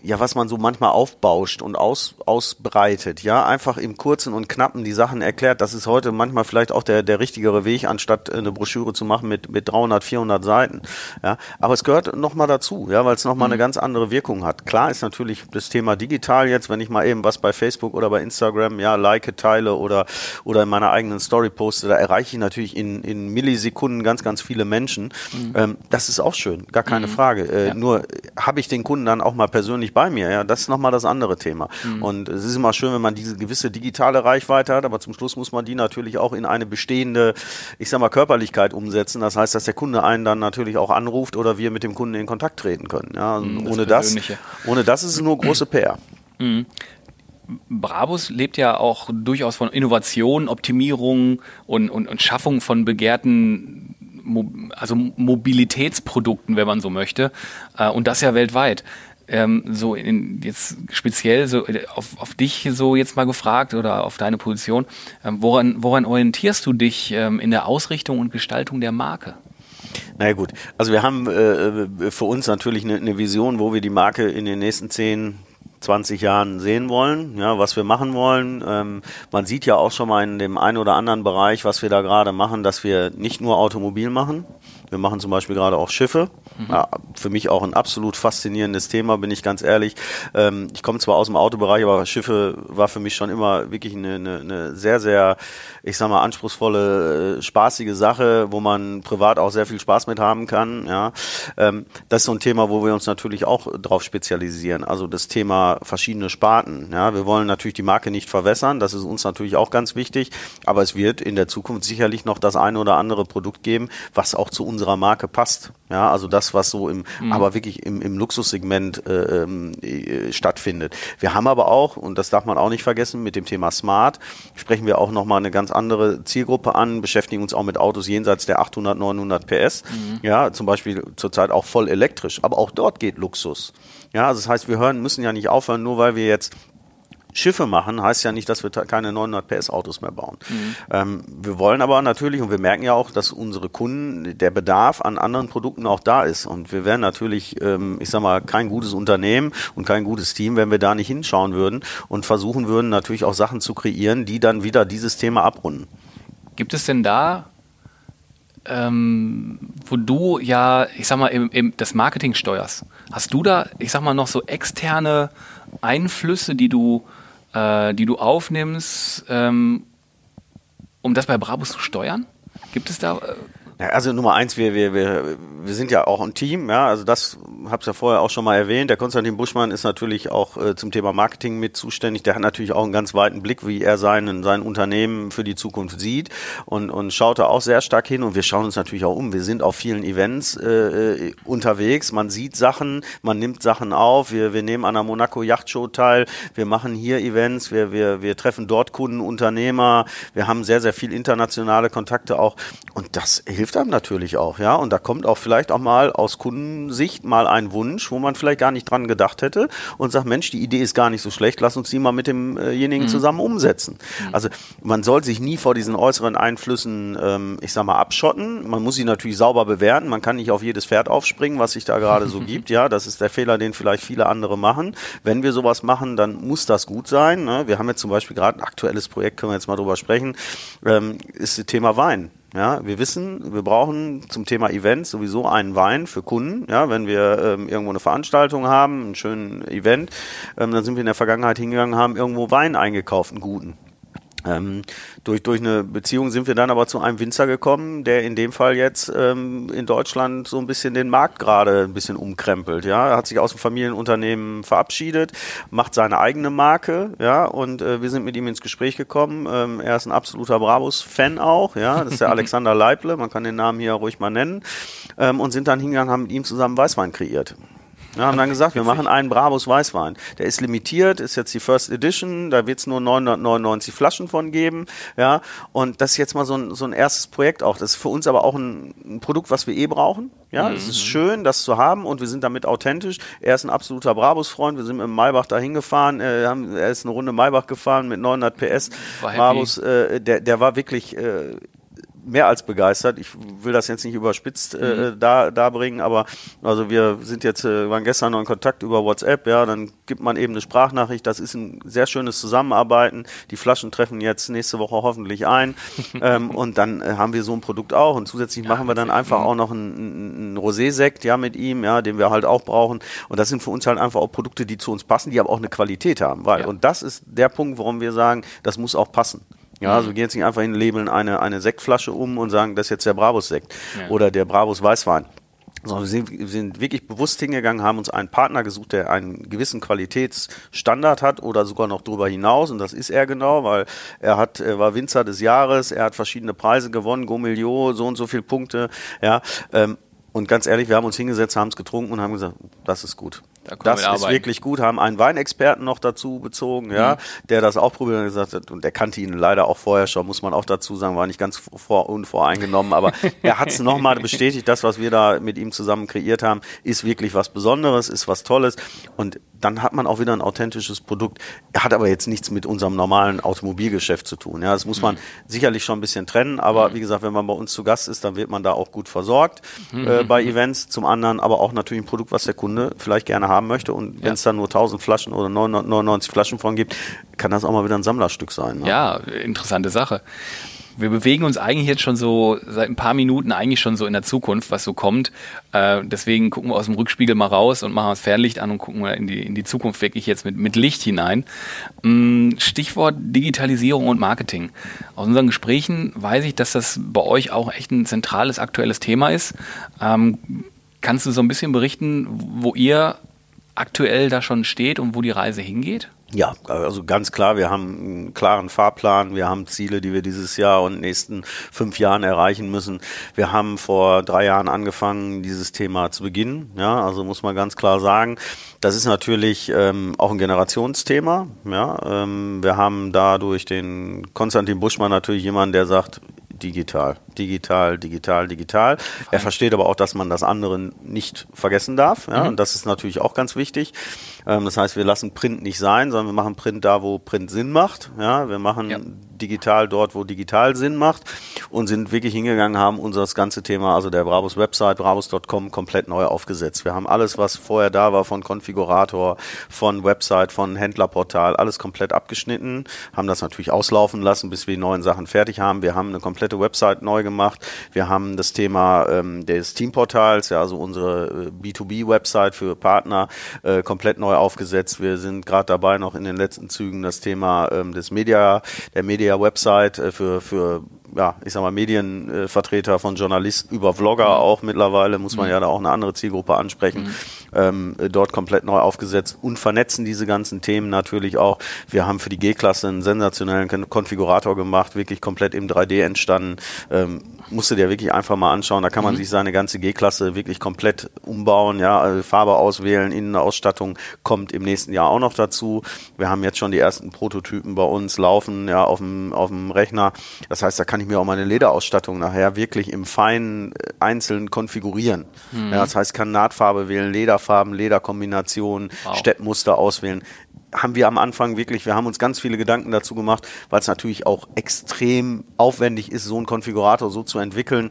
ja, was man so manchmal aufbauscht und aus, ausbreitet, ja, einfach im Kurzen und Knappen die Sachen erklärt. Das ist heute manchmal vielleicht auch der, der richtigere Weg, anstatt eine Broschüre zu machen mit, mit 300, 400 Seiten, ja. Aber es gehört nochmal dazu, ja, weil es nochmal mhm. eine ganz andere Wirkung hat. Klar ist natürlich das Thema digital jetzt, wenn ich mal eben was bei Facebook oder bei Instagram, ja, like, teile oder, oder in meiner eigenen Story poste, da erreiche ich natürlich in, in Millisekunden ganz, ganz viele Menschen. Mhm. Ähm, das ist auch schön, gar keine mhm. Frage. Äh, ja. Nur habe ich den Kunden dann auch mal persönlich nicht bei mir. Ja, das ist nochmal das andere Thema. Mhm. Und es ist immer schön, wenn man diese gewisse digitale Reichweite hat, aber zum Schluss muss man die natürlich auch in eine bestehende, ich sag mal, Körperlichkeit umsetzen. Das heißt, dass der Kunde einen dann natürlich auch anruft oder wir mit dem Kunden in Kontakt treten können. Ja, also mhm, ohne das, ohne das ist es nur große PR. Mhm. Brabus lebt ja auch durchaus von Innovation, Optimierung und, und, und Schaffung von begehrten also Mobilitätsprodukten, wenn man so möchte. Äh, und das ja weltweit ähm, so in, jetzt speziell so äh, auf, auf dich so jetzt mal gefragt oder auf deine Position, ähm, woran, woran orientierst du dich ähm, in der Ausrichtung und Gestaltung der Marke? Na ja, gut, also wir haben äh, für uns natürlich eine, eine Vision, wo wir die Marke in den nächsten 10, 20 Jahren sehen wollen, ja, was wir machen wollen. Ähm, man sieht ja auch schon mal in dem einen oder anderen Bereich, was wir da gerade machen, dass wir nicht nur Automobil machen. Wir machen zum Beispiel gerade auch Schiffe. Mhm. Ja, für mich auch ein absolut faszinierendes Thema, bin ich ganz ehrlich. Ähm, ich komme zwar aus dem Autobereich, aber Schiffe war für mich schon immer wirklich eine, eine, eine sehr, sehr, ich sag mal, anspruchsvolle, äh, spaßige Sache, wo man privat auch sehr viel Spaß mit haben kann. Ja, ähm, das ist so ein Thema, wo wir uns natürlich auch drauf spezialisieren. Also das Thema verschiedene Sparten. Ja, wir wollen natürlich die Marke nicht verwässern. Das ist uns natürlich auch ganz wichtig. Aber es wird in der Zukunft sicherlich noch das eine oder andere Produkt geben, was auch zu unserer Marke passt. Ja, also das, was so im, mhm. aber wirklich im, im Luxussegment äh, äh, stattfindet. Wir haben aber auch, und das darf man auch nicht vergessen, mit dem Thema Smart sprechen wir auch nochmal eine ganz andere Zielgruppe an, beschäftigen uns auch mit Autos jenseits der 800, 900 PS. Mhm. Ja, zum Beispiel zurzeit auch voll elektrisch. Aber auch dort geht Luxus. Ja, also das heißt, wir hören, müssen ja nicht aufhören, nur weil wir jetzt Schiffe machen, heißt ja nicht, dass wir keine 900 PS Autos mehr bauen. Mhm. Ähm, wir wollen aber natürlich, und wir merken ja auch, dass unsere Kunden, der Bedarf an anderen Produkten auch da ist. Und wir wären natürlich, ähm, ich sag mal, kein gutes Unternehmen und kein gutes Team, wenn wir da nicht hinschauen würden und versuchen würden, natürlich auch Sachen zu kreieren, die dann wieder dieses Thema abrunden. Gibt es denn da ähm, wo du ja, ich sag mal, im, im, das Marketing steuerst, hast du da, ich sag mal, noch so externe Einflüsse, die du äh, die du aufnimmst, ähm, um das bei Brabus zu steuern? Gibt es da äh, ja, also Nummer eins, wir, wir, wir, wir sind ja auch ein Team, ja, also das hab's ja vorher auch schon mal erwähnt. Der Konstantin Buschmann ist natürlich auch äh, zum Thema Marketing mit zuständig. Der hat natürlich auch einen ganz weiten Blick, wie er seinen, sein Unternehmen für die Zukunft sieht und, und schaut da auch sehr stark hin. Und wir schauen uns natürlich auch um. Wir sind auf vielen Events äh, unterwegs, man sieht Sachen, man nimmt Sachen auf, wir, wir nehmen an der Monaco Yacht Show teil, wir machen hier Events, wir, wir, wir treffen dort Kunden, Unternehmer, wir haben sehr, sehr viel internationale Kontakte auch. Und das hilft hilft einem natürlich auch, ja. Und da kommt auch vielleicht auch mal aus Kundensicht mal ein Wunsch, wo man vielleicht gar nicht dran gedacht hätte und sagt, Mensch, die Idee ist gar nicht so schlecht, lass uns die mal mit demjenigen mhm. zusammen umsetzen. Mhm. Also man soll sich nie vor diesen äußeren Einflüssen, ähm, ich sag mal, abschotten. Man muss sie natürlich sauber bewerten. Man kann nicht auf jedes Pferd aufspringen, was sich da gerade so [LAUGHS] gibt. Ja, das ist der Fehler, den vielleicht viele andere machen. Wenn wir sowas machen, dann muss das gut sein. Ne? Wir haben jetzt zum Beispiel gerade ein aktuelles Projekt, können wir jetzt mal drüber sprechen, ähm, ist das Thema Wein. Ja, wir wissen, wir brauchen zum Thema Events sowieso einen Wein für Kunden. Ja, wenn wir ähm, irgendwo eine Veranstaltung haben, einen schönen Event, ähm, dann sind wir in der Vergangenheit hingegangen, haben irgendwo Wein eingekauft, einen guten. Ähm, durch, durch eine Beziehung sind wir dann aber zu einem Winzer gekommen, der in dem Fall jetzt ähm, in Deutschland so ein bisschen den Markt gerade ein bisschen umkrempelt. Ja, er hat sich aus dem Familienunternehmen verabschiedet, macht seine eigene Marke, ja, und äh, wir sind mit ihm ins Gespräch gekommen. Ähm, er ist ein absoluter Brabus-Fan auch, ja, das ist der [LAUGHS] Alexander Leible, man kann den Namen hier ruhig mal nennen, ähm, und sind dann hingegangen, haben mit ihm zusammen Weißwein kreiert. Wir haben dann gesagt, wir machen einen Brabus Weißwein. Der ist limitiert, ist jetzt die First Edition, da wird es nur 999 Flaschen von geben. Ja, und das ist jetzt mal so ein, so ein erstes Projekt auch. Das ist für uns aber auch ein, ein Produkt, was wir eh brauchen. Ja, es mhm. ist schön, das zu haben und wir sind damit authentisch. Er ist ein absoluter Brabus-Freund. Wir sind mit dem Maybach da hingefahren. Äh, er ist eine Runde Maybach gefahren mit 900 PS. Brabus, äh, der, der war wirklich äh, mehr als begeistert. Ich will das jetzt nicht überspitzt äh, mhm. da darbringen, aber also wir sind jetzt äh, waren gestern noch in Kontakt über WhatsApp, ja, dann gibt man eben eine Sprachnachricht. Das ist ein sehr schönes Zusammenarbeiten. Die Flaschen treffen jetzt nächste Woche hoffentlich ein [LAUGHS] ähm, und dann äh, haben wir so ein Produkt auch und zusätzlich ja, machen wir dann einfach auch noch einen, einen Rosé-Sekt, ja, mit ihm, ja, den wir halt auch brauchen. Und das sind für uns halt einfach auch Produkte, die zu uns passen, die aber auch eine Qualität haben, weil ja. und das ist der Punkt, warum wir sagen, das muss auch passen. Ja, also gehen jetzt nicht einfach hin, labeln eine, eine Sektflasche um und sagen, das ist jetzt der Brabus-Sekt ja. oder der Brabus Weißwein. Sondern wir sind, wir sind wirklich bewusst hingegangen, haben uns einen Partner gesucht, der einen gewissen Qualitätsstandard hat oder sogar noch darüber hinaus. Und das ist er genau, weil er hat, er war Winzer des Jahres, er hat verschiedene Preise gewonnen, Gomilio, so und so viele Punkte. Ja, ähm, und ganz ehrlich, wir haben uns hingesetzt, haben es getrunken und haben gesagt, das ist gut. Da das ist wirklich gut. Haben einen Weinexperten noch dazu bezogen, ja, mhm. der das auch probiert und gesagt hat, und der kannte ihn leider auch vorher schon, muss man auch dazu sagen, war nicht ganz vor, unvoreingenommen, aber [LAUGHS] er hat es nochmal bestätigt, das, was wir da mit ihm zusammen kreiert haben, ist wirklich was Besonderes, ist was Tolles und dann hat man auch wieder ein authentisches Produkt. Hat aber jetzt nichts mit unserem normalen Automobilgeschäft zu tun. Ja, das muss man mhm. sicherlich schon ein bisschen trennen. Aber mhm. wie gesagt, wenn man bei uns zu Gast ist, dann wird man da auch gut versorgt mhm. äh, bei Events. Zum anderen aber auch natürlich ein Produkt, was der Kunde vielleicht gerne haben möchte. Und wenn es dann nur 1000 Flaschen oder 999 Flaschen von gibt, kann das auch mal wieder ein Sammlerstück sein. Ne? Ja, interessante Sache wir bewegen uns eigentlich jetzt schon so seit ein paar Minuten eigentlich schon so in der Zukunft, was so kommt. Äh, deswegen gucken wir aus dem Rückspiegel mal raus und machen das Fernlicht an und gucken mal in die, in die Zukunft wirklich jetzt mit, mit Licht hinein. Mm, Stichwort Digitalisierung und Marketing. Aus unseren Gesprächen weiß ich, dass das bei euch auch echt ein zentrales aktuelles Thema ist. Ähm, kannst du so ein bisschen berichten, wo ihr aktuell da schon steht und wo die Reise hingeht? Ja, also ganz klar, wir haben einen klaren Fahrplan, wir haben Ziele, die wir dieses Jahr und nächsten fünf Jahren erreichen müssen. Wir haben vor drei Jahren angefangen, dieses Thema zu beginnen. Ja, also muss man ganz klar sagen, das ist natürlich ähm, auch ein Generationsthema. Ja, ähm, wir haben da durch den Konstantin Buschmann natürlich jemanden, der sagt, digital, digital, digital, digital. Er versteht aber auch, dass man das andere nicht vergessen darf. Ja, mhm. Und das ist natürlich auch ganz wichtig. Ähm, das heißt, wir lassen Print nicht sein, sondern wir machen Print da, wo Print Sinn macht. Ja, wir machen. Digital dort, wo digital Sinn macht und sind wirklich hingegangen, haben unser das ganze Thema, also der Brabus Website, brabus.com komplett neu aufgesetzt. Wir haben alles, was vorher da war, von Konfigurator, von Website, von Händlerportal, alles komplett abgeschnitten, haben das natürlich auslaufen lassen, bis wir die neuen Sachen fertig haben. Wir haben eine komplette Website neu gemacht. Wir haben das Thema ähm, des Teamportals, ja, also unsere äh, B2B-Website für Partner, äh, komplett neu aufgesetzt. Wir sind gerade dabei, noch in den letzten Zügen das Thema ähm, des Media, der Media-Website äh, für, für ja, ich sag mal, Medienvertreter von Journalisten über Vlogger mhm. auch mittlerweile, muss man mhm. ja da auch eine andere Zielgruppe ansprechen, mhm. ähm, dort komplett neu aufgesetzt und vernetzen diese ganzen Themen natürlich auch. Wir haben für die G-Klasse einen sensationellen Konfigurator gemacht, wirklich komplett im 3D entstanden. Ähm, musst du dir wirklich einfach mal anschauen. Da kann man mhm. sich seine ganze G-Klasse wirklich komplett umbauen, ja, also Farbe auswählen, Innenausstattung kommt im nächsten Jahr auch noch dazu. Wir haben jetzt schon die ersten Prototypen bei uns laufen, ja, auf dem, auf dem Rechner. Das heißt, da kann ich mir auch meine Lederausstattung nachher wirklich im Feinen äh, einzeln konfigurieren. Mhm. Ja, das heißt, kann Nahtfarbe wählen, Lederfarben, Lederkombinationen, wow. Steppmuster auswählen haben wir am Anfang wirklich, wir haben uns ganz viele Gedanken dazu gemacht, weil es natürlich auch extrem aufwendig ist, so einen Konfigurator so zu entwickeln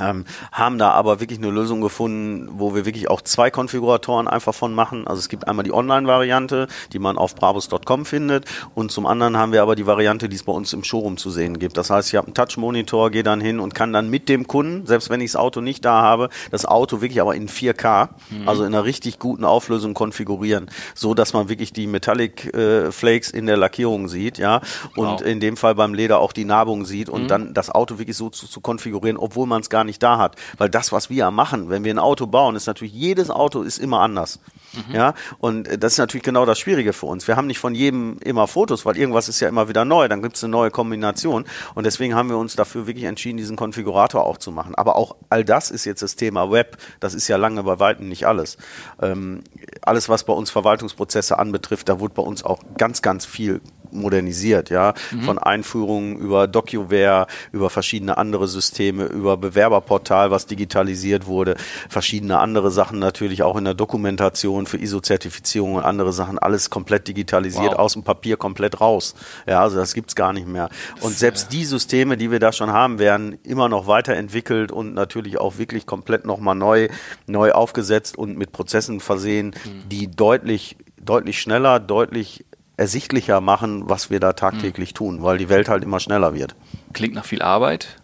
Ähm, haben da aber wirklich eine Lösung gefunden, wo wir wirklich auch zwei Konfiguratoren einfach von machen. Also es gibt einmal die Online-Variante, die man auf brabus.com findet und zum anderen haben wir aber die Variante, die es bei uns im Showroom zu sehen gibt. Das heißt, ich habe einen Touch-Monitor, gehe dann hin und kann dann mit dem Kunden, selbst wenn ich das Auto nicht da habe, das Auto wirklich aber in 4K, mhm. also in einer richtig guten Auflösung konfigurieren, so dass man wirklich die Metallic äh, Flakes in der Lackierung sieht, ja, und wow. in dem Fall beim Leder auch die Narbung sieht und mhm. dann das Auto wirklich so zu, zu konfigurieren, obwohl man es gar gar nicht da hat. Weil das, was wir machen, wenn wir ein Auto bauen, ist natürlich, jedes Auto ist immer anders. Mhm. Ja, und das ist natürlich genau das Schwierige für uns. Wir haben nicht von jedem immer Fotos, weil irgendwas ist ja immer wieder neu, dann gibt es eine neue Kombination und deswegen haben wir uns dafür wirklich entschieden, diesen Konfigurator auch zu machen. Aber auch all das ist jetzt das Thema Web, das ist ja lange bei Weitem nicht alles. Ähm, alles, was bei uns Verwaltungsprozesse anbetrifft, da wurde bei uns auch ganz, ganz viel modernisiert, ja, mhm. von Einführungen über DocuWare, über verschiedene andere Systeme, über Bewerberportal, was digitalisiert wurde, verschiedene andere Sachen natürlich auch in der Dokumentation für ISO-Zertifizierung und andere Sachen, alles komplett digitalisiert, wow. aus dem Papier komplett raus. Ja, also das gibt's gar nicht mehr. Und selbst die Systeme, die wir da schon haben, werden immer noch weiterentwickelt und natürlich auch wirklich komplett nochmal neu, neu aufgesetzt und mit Prozessen versehen, mhm. die deutlich deutlich schneller, deutlich ersichtlicher machen, was wir da tagtäglich mhm. tun, weil die Welt halt immer schneller wird. Klingt nach viel Arbeit,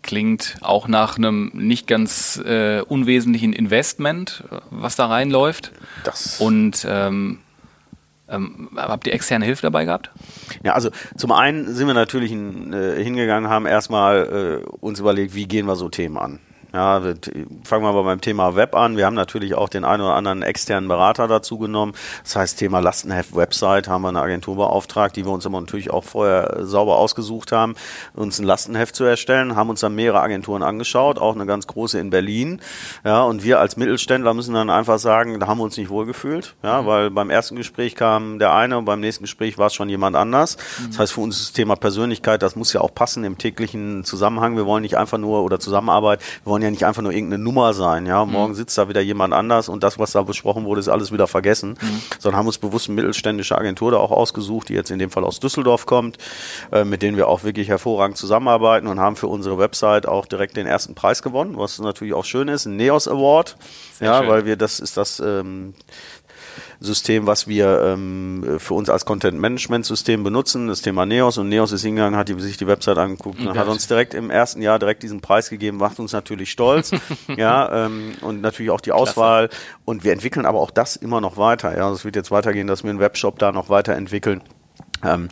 klingt auch nach einem nicht ganz äh, unwesentlichen Investment, was da reinläuft. Das Und ähm, ähm, habt ihr externe Hilfe dabei gehabt? Ja, also zum einen sind wir natürlich äh, hingegangen, haben erstmal äh, uns überlegt, wie gehen wir so Themen an. Ja, fangen wir aber beim Thema Web an. Wir haben natürlich auch den einen oder anderen externen Berater dazu genommen. Das heißt, Thema Lastenheft Website haben wir eine Agentur beauftragt, die wir uns aber natürlich auch vorher sauber ausgesucht haben, uns ein Lastenheft zu erstellen, haben uns dann mehrere Agenturen angeschaut, auch eine ganz große in Berlin. Ja, und wir als Mittelständler müssen dann einfach sagen, da haben wir uns nicht wohlgefühlt, ja, mhm. weil beim ersten Gespräch kam der eine und beim nächsten Gespräch war es schon jemand anders. Mhm. Das heißt, für uns ist das Thema Persönlichkeit, das muss ja auch passen im täglichen Zusammenhang. Wir wollen nicht einfach nur oder Zusammenarbeit, wir wollen ja nicht einfach nur irgendeine Nummer sein. Ja, mhm. morgen sitzt da wieder jemand anders und das, was da besprochen wurde, ist alles wieder vergessen. Mhm. Sondern haben uns bewusst eine mittelständische Agentur da auch ausgesucht, die jetzt in dem Fall aus Düsseldorf kommt, äh, mit denen wir auch wirklich hervorragend zusammenarbeiten und haben für unsere Website auch direkt den ersten Preis gewonnen, was natürlich auch schön ist, ein Neos Award. Sehr ja, schön. weil wir das ist das ähm, System, was wir ähm, für uns als Content-Management-System benutzen, das Thema Neos. Und Neos ist hingegangen, hat die, sich die Website angeguckt und hat uns direkt im ersten Jahr direkt diesen Preis gegeben, macht uns natürlich stolz. [LAUGHS] ja, ähm, und natürlich auch die Auswahl. Klasse. Und wir entwickeln aber auch das immer noch weiter. Ja, es wird jetzt weitergehen, dass wir einen Webshop da noch weiterentwickeln. Ähm,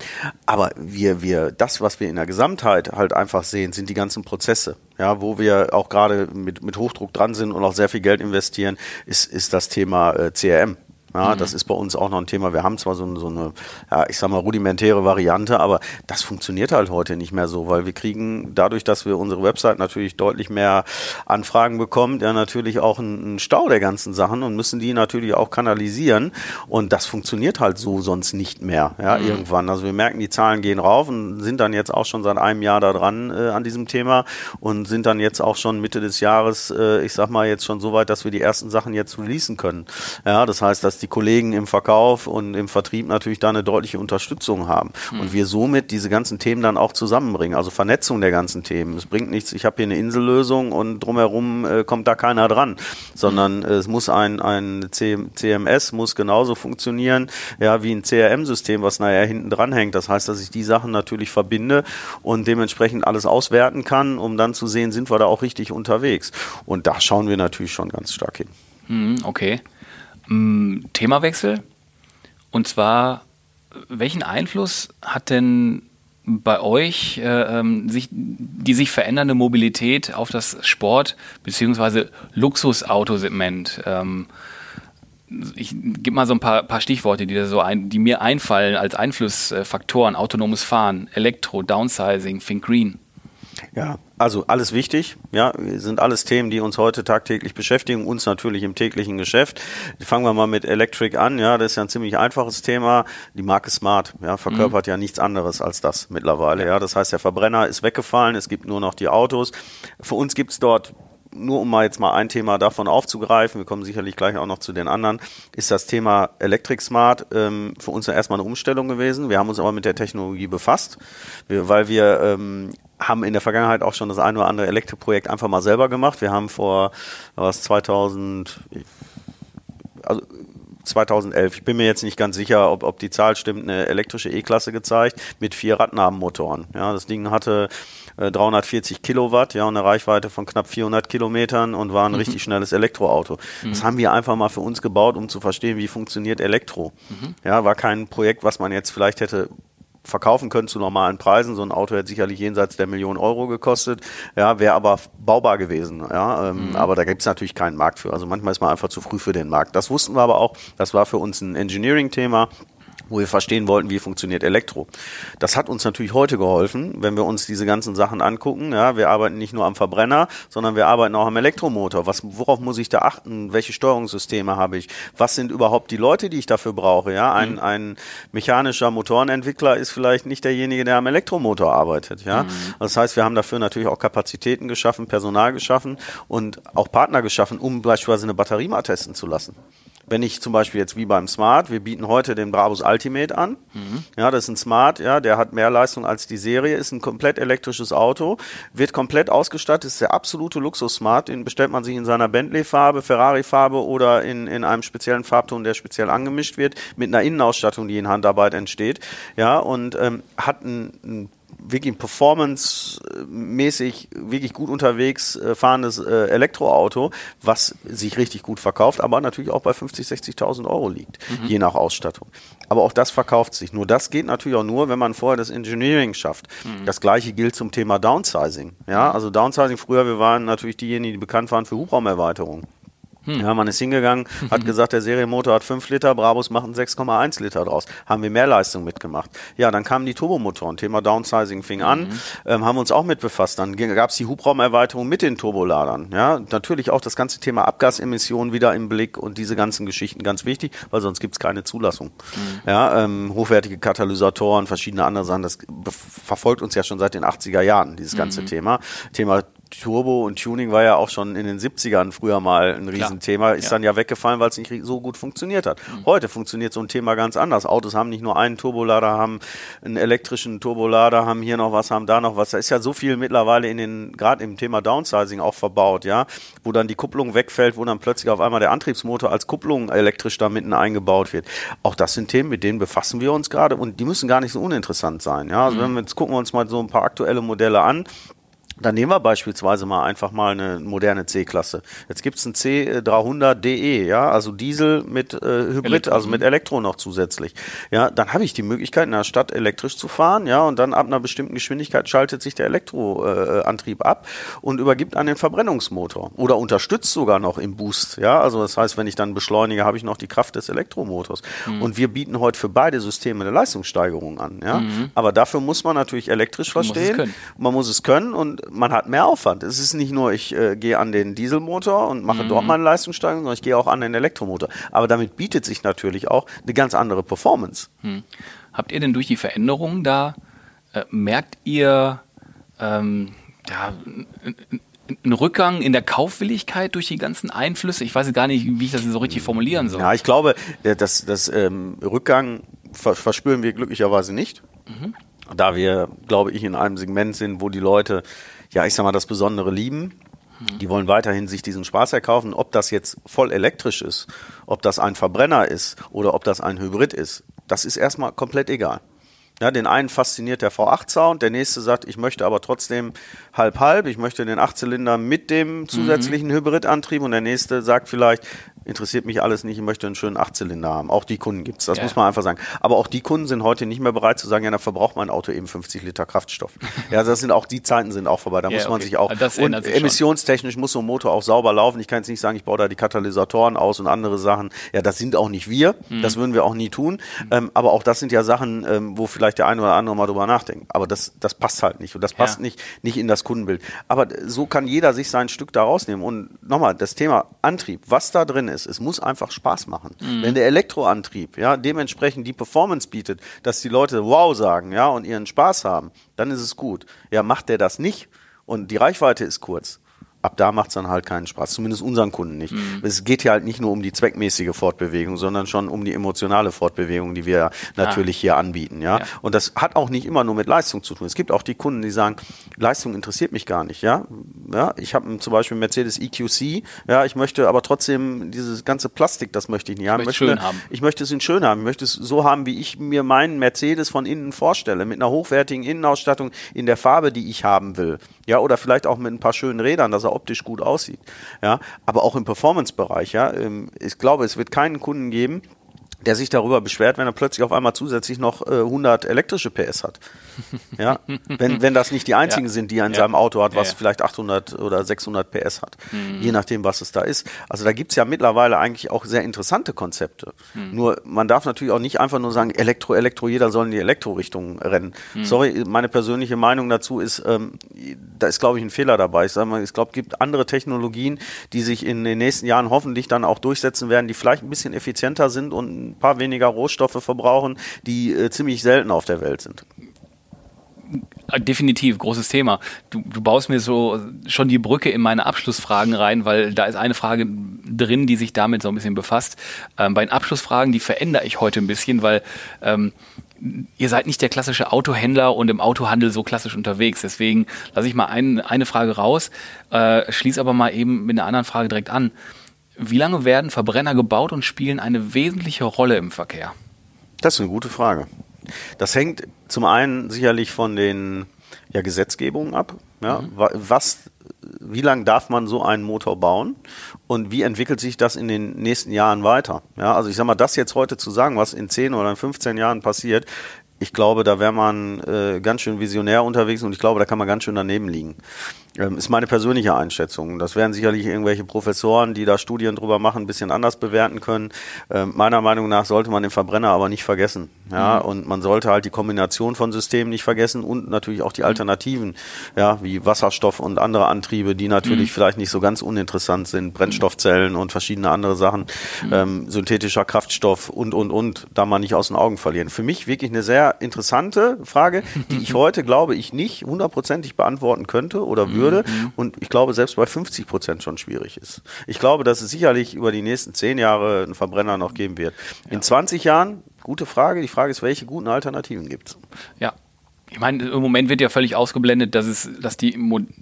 aber wir, wir, das, was wir in der Gesamtheit halt einfach sehen, sind die ganzen Prozesse. Ja, wo wir auch gerade mit, mit Hochdruck dran sind und auch sehr viel Geld investieren, ist, ist das Thema äh, CRM. Ja, mhm. das ist bei uns auch noch ein Thema. Wir haben zwar so, so eine, ja, ich sag mal, rudimentäre Variante, aber das funktioniert halt heute nicht mehr so, weil wir kriegen dadurch, dass wir unsere Website natürlich deutlich mehr Anfragen bekommen, ja natürlich auch einen Stau der ganzen Sachen und müssen die natürlich auch kanalisieren. Und das funktioniert halt so sonst nicht mehr, ja, mhm. irgendwann. Also wir merken, die Zahlen gehen rauf und sind dann jetzt auch schon seit einem Jahr da dran äh, an diesem Thema und sind dann jetzt auch schon Mitte des Jahres, äh, ich sag mal, jetzt schon so weit, dass wir die ersten Sachen jetzt releasen können. Ja, das heißt, dass die Kollegen im Verkauf und im Vertrieb natürlich da eine deutliche Unterstützung haben. Mhm. Und wir somit diese ganzen Themen dann auch zusammenbringen. Also Vernetzung der ganzen Themen. Es bringt nichts, ich habe hier eine Insellösung und drumherum äh, kommt da keiner dran, sondern mhm. es muss ein, ein CMS muss genauso funktionieren, ja, wie ein CRM-System, was nachher hinten dran hängt. Das heißt, dass ich die Sachen natürlich verbinde und dementsprechend alles auswerten kann, um dann zu sehen, sind wir da auch richtig unterwegs. Und da schauen wir natürlich schon ganz stark hin. Mhm, okay. Themawechsel. Und zwar, welchen Einfluss hat denn bei euch äh, ähm, sich, die sich verändernde Mobilität auf das Sport- bzw. Luxusautosegment? Ähm, ich gebe mal so ein paar, paar Stichworte, die, so ein, die mir einfallen als Einflussfaktoren. Autonomes Fahren, Elektro, Downsizing, Think Green. Ja, also alles wichtig, ja, sind alles Themen, die uns heute tagtäglich beschäftigen, uns natürlich im täglichen Geschäft. Fangen wir mal mit Electric an, ja, das ist ja ein ziemlich einfaches Thema. Die Marke Smart, ja, verkörpert mhm. ja nichts anderes als das mittlerweile, ja. Das heißt, der Verbrenner ist weggefallen, es gibt nur noch die Autos. Für uns gibt's dort nur um mal jetzt mal ein Thema davon aufzugreifen, wir kommen sicherlich gleich auch noch zu den anderen, ist das Thema Electric Smart ähm, für uns ja erstmal eine Umstellung gewesen. Wir haben uns aber mit der Technologie befasst, weil wir ähm, haben in der Vergangenheit auch schon das ein oder andere Elektroprojekt einfach mal selber gemacht. Wir haben vor was 2000 also 2011, ich bin mir jetzt nicht ganz sicher, ob, ob die Zahl stimmt, eine elektrische E-Klasse gezeigt mit vier Radnabenmotoren. Ja, das Ding hatte äh, 340 Kilowatt, ja, und eine Reichweite von knapp 400 Kilometern und war ein mhm. richtig schnelles Elektroauto. Mhm. Das haben wir einfach mal für uns gebaut, um zu verstehen, wie funktioniert Elektro. Mhm. Ja, war kein Projekt, was man jetzt vielleicht hätte verkaufen können zu normalen Preisen. So ein Auto hätte sicherlich jenseits der Million Euro gekostet, ja, wäre aber baubar gewesen. Ja, ähm, mhm. Aber da gibt es natürlich keinen Markt für. Also manchmal ist man einfach zu früh für den Markt. Das wussten wir aber auch. Das war für uns ein Engineering-Thema wo wir verstehen wollten, wie funktioniert Elektro. Das hat uns natürlich heute geholfen, wenn wir uns diese ganzen Sachen angucken. Ja, wir arbeiten nicht nur am Verbrenner, sondern wir arbeiten auch am Elektromotor. Was, worauf muss ich da achten? Welche Steuerungssysteme habe ich? Was sind überhaupt die Leute, die ich dafür brauche? Ja, ein, mhm. ein mechanischer Motorenentwickler ist vielleicht nicht derjenige, der am Elektromotor arbeitet. Ja, mhm. das heißt, wir haben dafür natürlich auch Kapazitäten geschaffen, Personal geschaffen und auch Partner geschaffen, um beispielsweise eine Batterie mal testen zu lassen wenn ich zum Beispiel jetzt wie beim Smart, wir bieten heute den Brabus Ultimate an. Mhm. Ja, das ist ein Smart, ja, der hat mehr Leistung als die Serie, ist ein komplett elektrisches Auto, wird komplett ausgestattet, ist der absolute Luxus-Smart, den bestellt man sich in seiner Bentley-Farbe, Ferrari-Farbe oder in, in einem speziellen Farbton, der speziell angemischt wird, mit einer Innenausstattung, die in Handarbeit entsteht. Ja, und ähm, hat ein, ein wirklich performance-mäßig wirklich gut unterwegs äh, fahrendes äh, Elektroauto, was sich richtig gut verkauft, aber natürlich auch bei 50.000, 60.000 Euro liegt, mhm. je nach Ausstattung. Aber auch das verkauft sich. Nur das geht natürlich auch nur, wenn man vorher das Engineering schafft. Mhm. Das gleiche gilt zum Thema Downsizing. Ja, also Downsizing früher, wir waren natürlich diejenigen, die bekannt waren für Hubraumerweiterung. Hm. Ja, man ist hingegangen, [LAUGHS] hat gesagt, der Serienmotor hat 5 Liter, Brabus macht 6,1 Liter draus. Haben wir mehr Leistung mitgemacht. Ja, dann kamen die Turbomotoren. Thema Downsizing fing an, mhm. ähm, haben uns auch mit befasst. Dann gab es die Hubraumerweiterung mit den Turboladern. Ja, natürlich auch das ganze Thema Abgasemissionen wieder im Blick und diese ganzen Geschichten ganz wichtig, weil sonst gibt es keine Zulassung. Mhm. Ja, ähm, hochwertige Katalysatoren, verschiedene andere Sachen, das verfolgt uns ja schon seit den 80er Jahren, dieses ganze mhm. Thema. Thema Turbo und Tuning war ja auch schon in den 70ern früher mal ein Riesenthema, ist ja. dann ja weggefallen, weil es nicht so gut funktioniert hat. Mhm. Heute funktioniert so ein Thema ganz anders. Autos haben nicht nur einen Turbolader, haben einen elektrischen Turbolader, haben hier noch was, haben da noch was. Da ist ja so viel mittlerweile in den, gerade im Thema Downsizing auch verbaut, ja, wo dann die Kupplung wegfällt, wo dann plötzlich auf einmal der Antriebsmotor als Kupplung elektrisch da mitten eingebaut wird. Auch das sind Themen, mit denen befassen wir uns gerade und die müssen gar nicht so uninteressant sein. Ja, also mhm. wenn wir jetzt gucken wir uns mal so ein paar aktuelle Modelle an. Dann nehmen wir beispielsweise mal einfach mal eine moderne C-Klasse. Jetzt gibt es ein C300DE, ja, also Diesel mit äh, Hybrid, Elektro. also mit Elektro noch zusätzlich. Ja, dann habe ich die Möglichkeit, in der Stadt elektrisch zu fahren, ja, und dann ab einer bestimmten Geschwindigkeit schaltet sich der Elektroantrieb äh, ab und übergibt an den Verbrennungsmotor oder unterstützt sogar noch im Boost, ja, also das heißt, wenn ich dann beschleunige, habe ich noch die Kraft des Elektromotors. Mhm. Und wir bieten heute für beide Systeme eine Leistungssteigerung an, ja. Mhm. Aber dafür muss man natürlich elektrisch verstehen. Man muss es können, man muss es können und man hat mehr Aufwand. Es ist nicht nur, ich äh, gehe an den Dieselmotor und mache mhm. dort meine Leistungssteigerung, sondern ich gehe auch an den Elektromotor. Aber damit bietet sich natürlich auch eine ganz andere Performance. Hm. Habt ihr denn durch die Veränderungen da, äh, merkt ihr ähm, ja, einen Rückgang in der Kaufwilligkeit durch die ganzen Einflüsse? Ich weiß gar nicht, wie ich das so richtig formulieren soll. Ja, ich glaube, das, das ähm, Rückgang verspüren wir glücklicherweise nicht. Mhm da wir, glaube ich, in einem Segment sind, wo die Leute, ja, ich sag mal, das Besondere lieben. Die wollen weiterhin sich diesen Spaß erkaufen. Ob das jetzt voll elektrisch ist, ob das ein Verbrenner ist oder ob das ein Hybrid ist, das ist erstmal komplett egal. Ja, den einen fasziniert der V8-Sound, der nächste sagt, ich möchte aber trotzdem halb-halb, ich möchte den Achtzylinder mit dem zusätzlichen mhm. Hybridantrieb und der nächste sagt vielleicht, interessiert mich alles nicht, ich möchte einen schönen Achtzylinder haben. Auch die Kunden gibt's, das ja. muss man einfach sagen. Aber auch die Kunden sind heute nicht mehr bereit zu sagen, ja, dann verbraucht mein Auto eben 50 Liter Kraftstoff. [LAUGHS] ja, also das sind auch, die Zeiten sind auch vorbei. Da ja, muss man okay. sich auch, das und emissionstechnisch muss so ein Motor auch sauber laufen. Ich kann jetzt nicht sagen, ich baue da die Katalysatoren aus und andere Sachen. Ja, das sind auch nicht wir. Mhm. Das würden wir auch nie tun. Mhm. Ähm, aber auch das sind ja Sachen, ähm, wo vielleicht der eine oder andere mal drüber nachdenkt. Aber das, das passt halt nicht. Und das passt ja. nicht, nicht in das Kundenbild. Aber so kann jeder sich sein Stück da rausnehmen. Und nochmal, das Thema Antrieb, was da drin ist, es muss einfach Spaß machen. Mhm. Wenn der Elektroantrieb, ja, dementsprechend die Performance bietet, dass die Leute wow sagen, ja, und ihren Spaß haben, dann ist es gut. Ja, macht der das nicht und die Reichweite ist kurz, ab da macht es dann halt keinen Spaß, zumindest unseren Kunden nicht. Mhm. Es geht ja halt nicht nur um die zweckmäßige Fortbewegung, sondern schon um die emotionale Fortbewegung, die wir natürlich ah. hier anbieten. Ja? ja? Und das hat auch nicht immer nur mit Leistung zu tun. Es gibt auch die Kunden, die sagen, Leistung interessiert mich gar nicht. Ja, ja ich habe zum Beispiel Mercedes EQC, ja, ich möchte aber trotzdem dieses ganze Plastik, das möchte ich nicht haben. Ich möchte, schön haben. ich möchte es in schön haben. Ich möchte es so haben, wie ich mir meinen Mercedes von innen vorstelle, mit einer hochwertigen Innenausstattung in der Farbe, die ich haben will. Ja, oder vielleicht auch mit ein paar schönen Rädern, dass er optisch gut aussieht. Ja, aber auch im Performance-Bereich. Ja, ähm, ich glaube, es wird keinen Kunden geben, der sich darüber beschwert, wenn er plötzlich auf einmal zusätzlich noch äh, 100 elektrische PS hat. Ja, [LAUGHS] wenn, wenn das nicht die einzigen ja. sind, die er in ja. seinem Auto hat, was ja, vielleicht 800 oder 600 PS hat, mhm. je nachdem, was es da ist. Also da gibt es ja mittlerweile eigentlich auch sehr interessante Konzepte. Mhm. Nur man darf natürlich auch nicht einfach nur sagen, Elektro, Elektro, jeder soll in die Elektrorichtung rennen. Mhm. Sorry, meine persönliche Meinung dazu ist, ähm, da ist glaube ich ein Fehler dabei. Ich sage mal, ich glaube, es gibt andere Technologien, die sich in den nächsten Jahren hoffentlich dann auch durchsetzen werden, die vielleicht ein bisschen effizienter sind und ein paar weniger Rohstoffe verbrauchen, die äh, ziemlich selten auf der Welt sind. Definitiv, großes Thema. Du, du baust mir so schon die Brücke in meine Abschlussfragen rein, weil da ist eine Frage drin, die sich damit so ein bisschen befasst. Ähm, bei den Abschlussfragen, die verändere ich heute ein bisschen, weil ähm, ihr seid nicht der klassische Autohändler und im Autohandel so klassisch unterwegs. Deswegen lasse ich mal ein, eine Frage raus, äh, schließe aber mal eben mit einer anderen Frage direkt an. Wie lange werden Verbrenner gebaut und spielen eine wesentliche Rolle im Verkehr? Das ist eine gute Frage. Das hängt zum einen sicherlich von den ja, Gesetzgebungen ab. Ja? Mhm. Was, wie lange darf man so einen Motor bauen und wie entwickelt sich das in den nächsten Jahren weiter? Ja, also ich sage mal, das jetzt heute zu sagen, was in 10 oder in 15 Jahren passiert, ich glaube, da wäre man äh, ganz schön visionär unterwegs und ich glaube, da kann man ganz schön daneben liegen. Ähm, ist meine persönliche Einschätzung. Das werden sicherlich irgendwelche Professoren, die da Studien drüber machen, ein bisschen anders bewerten können. Ähm, meiner Meinung nach sollte man den Verbrenner aber nicht vergessen. Ja, mhm. und man sollte halt die Kombination von Systemen nicht vergessen und natürlich auch die mhm. Alternativen, ja, wie Wasserstoff und andere Antriebe, die natürlich mhm. vielleicht nicht so ganz uninteressant sind, Brennstoffzellen und verschiedene andere Sachen, mhm. ähm, synthetischer Kraftstoff und, und, und, da man nicht aus den Augen verlieren. Für mich wirklich eine sehr interessante Frage, die ich [LAUGHS] heute, glaube ich, nicht hundertprozentig beantworten könnte oder würde würde mhm. und ich glaube selbst bei 50 Prozent schon schwierig ist. Ich glaube, dass es sicherlich über die nächsten zehn Jahre einen Verbrenner noch geben wird. Ja. In 20 Jahren, gute Frage. Die Frage ist, welche guten Alternativen gibt es? Ja, ich meine, im Moment wird ja völlig ausgeblendet, dass es, dass die,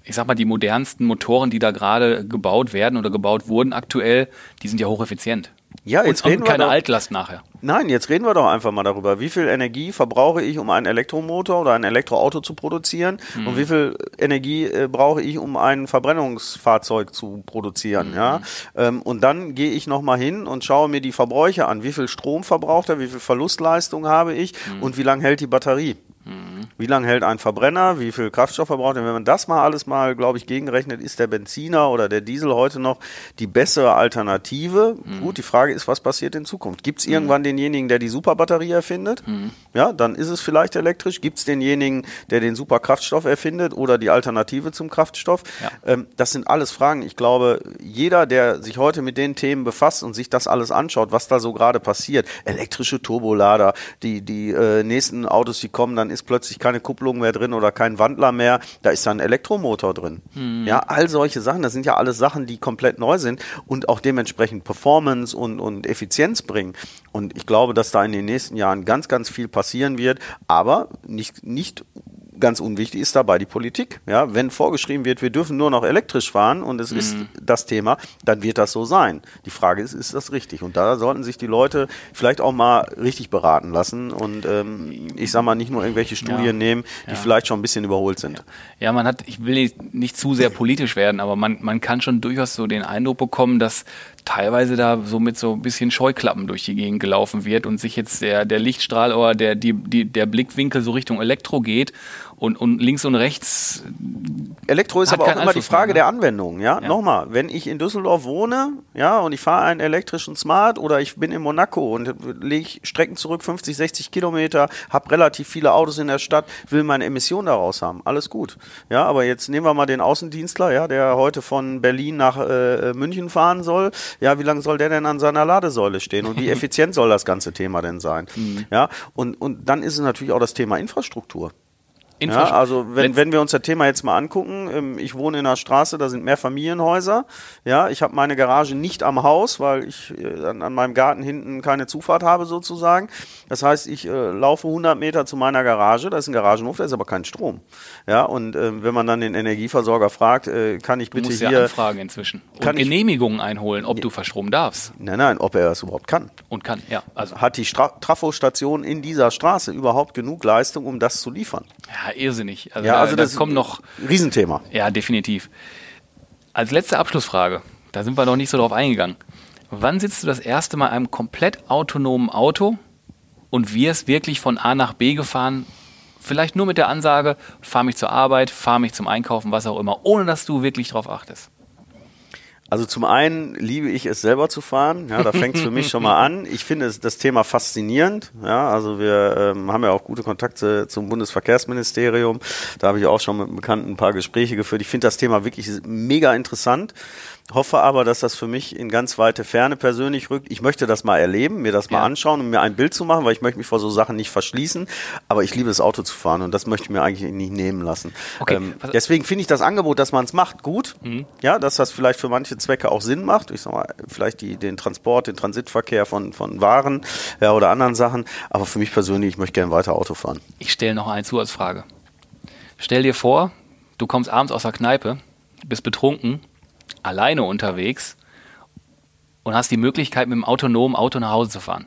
ich sag mal, die modernsten Motoren, die da gerade gebaut werden oder gebaut wurden aktuell, die sind ja hocheffizient. Ja, jetzt und, reden und keine wir doch, Altlast nachher. Nein, jetzt reden wir doch einfach mal darüber. Wie viel Energie verbrauche ich, um einen Elektromotor oder ein Elektroauto zu produzieren? Mhm. Und wie viel Energie äh, brauche ich, um ein Verbrennungsfahrzeug zu produzieren? Mhm. Ja? Ähm, und dann gehe ich nochmal hin und schaue mir die Verbräuche an. Wie viel Strom verbraucht er? Wie viel Verlustleistung habe ich? Mhm. Und wie lange hält die Batterie? Wie lange hält ein Verbrenner? Wie viel Kraftstoff verbraucht er? Wenn man das mal alles mal, glaube ich, gegenrechnet, ist der Benziner oder der Diesel heute noch die bessere Alternative? Mhm. Gut, die Frage ist, was passiert in Zukunft? Gibt es mhm. irgendwann denjenigen, der die Superbatterie erfindet? Mhm. Ja, dann ist es vielleicht elektrisch. Gibt es denjenigen, der den Superkraftstoff erfindet oder die Alternative zum Kraftstoff? Ja. Ähm, das sind alles Fragen. Ich glaube, jeder, der sich heute mit den Themen befasst und sich das alles anschaut, was da so gerade passiert, elektrische Turbolader, die, die äh, nächsten Autos, die kommen, dann ist plötzlich keine Kupplung mehr drin oder kein Wandler mehr, da ist dann ein Elektromotor drin. Mhm. Ja, all solche Sachen, das sind ja alles Sachen, die komplett neu sind und auch dementsprechend Performance und, und Effizienz bringen. Und ich glaube, dass da in den nächsten Jahren ganz, ganz viel passieren wird, aber nicht, nicht ganz unwichtig ist dabei die Politik. Ja, wenn vorgeschrieben wird, wir dürfen nur noch elektrisch fahren und es mhm. ist das Thema, dann wird das so sein. Die Frage ist, ist das richtig? Und da sollten sich die Leute vielleicht auch mal richtig beraten lassen und ähm, ich sag mal nicht nur irgendwelche Studien ja. nehmen, die ja. vielleicht schon ein bisschen überholt sind. Ja, man hat, ich will nicht, nicht zu sehr politisch werden, aber man, man kann schon durchaus so den Eindruck bekommen, dass teilweise da so mit so ein bisschen Scheuklappen durch die Gegend gelaufen wird und sich jetzt der, der Lichtstrahl oder der, die, die, der Blickwinkel so Richtung Elektro geht und, und links und rechts. Elektro ist aber auch immer die Frage mehr, ne? der Anwendung. Ja? ja? nochmal, wenn ich in Düsseldorf wohne, ja, und ich fahre einen elektrischen Smart oder ich bin in Monaco und lege Strecken zurück 50, 60 Kilometer, habe relativ viele Autos in der Stadt, will meine Emissionen daraus haben, alles gut. Ja, aber jetzt nehmen wir mal den Außendienstler, ja, der heute von Berlin nach äh, München fahren soll. Ja, wie lange soll der denn an seiner Ladesäule stehen und wie [LAUGHS] effizient soll das ganze Thema denn sein? Mhm. Ja, und, und dann ist es natürlich auch das Thema Infrastruktur. Ja, also wenn, wenn wir uns das Thema jetzt mal angucken, ähm, ich wohne in einer Straße, da sind mehr Familienhäuser. Ja, ich habe meine Garage nicht am Haus, weil ich äh, an, an, meinem Garten hinten keine Zufahrt habe sozusagen. Das heißt, ich äh, laufe 100 Meter zu meiner Garage, da ist ein Garagenhof, da ist aber kein Strom. Ja, und äh, wenn man dann den Energieversorger fragt, äh, kann ich bitte du musst hier ja anfragen inzwischen und kann Genehmigungen einholen, ob du verstromen darfst. Nein, nein, ob er das überhaupt kann. Und kann, ja. Also hat die Stra Trafostation in dieser Straße überhaupt genug Leistung, um das zu liefern? Ja, irrsinnig. Also, ja, also da, das kommt noch. Riesenthema. Ja, definitiv. Als letzte Abschlussfrage, da sind wir noch nicht so drauf eingegangen. Wann sitzt du das erste Mal in einem komplett autonomen Auto und wirst wirklich von A nach B gefahren? Vielleicht nur mit der Ansage, fahr mich zur Arbeit, fahr mich zum Einkaufen, was auch immer, ohne dass du wirklich drauf achtest. Also zum einen liebe ich es selber zu fahren. Ja, da fängt es für mich schon mal an. Ich finde das Thema faszinierend. Ja, also wir ähm, haben ja auch gute Kontakte zum Bundesverkehrsministerium. Da habe ich auch schon mit Bekannten ein paar Gespräche geführt. Ich finde das Thema wirklich mega interessant. Hoffe aber, dass das für mich in ganz weite Ferne persönlich rückt. Ich möchte das mal erleben, mir das mal ja. anschauen und mir ein Bild zu machen, weil ich möchte mich vor so Sachen nicht verschließen. Aber ich liebe es, Auto zu fahren und das möchte ich mir eigentlich nicht nehmen lassen. Okay. Ähm, deswegen finde ich das Angebot, dass man es macht, gut. Mhm. Ja, dass das vielleicht für manche Zwecke auch Sinn macht. Ich sag mal, vielleicht die, den Transport, den Transitverkehr von, von Waren ja, oder anderen Sachen. Aber für mich persönlich, ich möchte gerne weiter Auto fahren. Ich stelle noch eine Zusatzfrage. Stell dir vor, du kommst abends aus der Kneipe, bist betrunken alleine unterwegs und hast die Möglichkeit, mit dem autonomen Auto nach Hause zu fahren.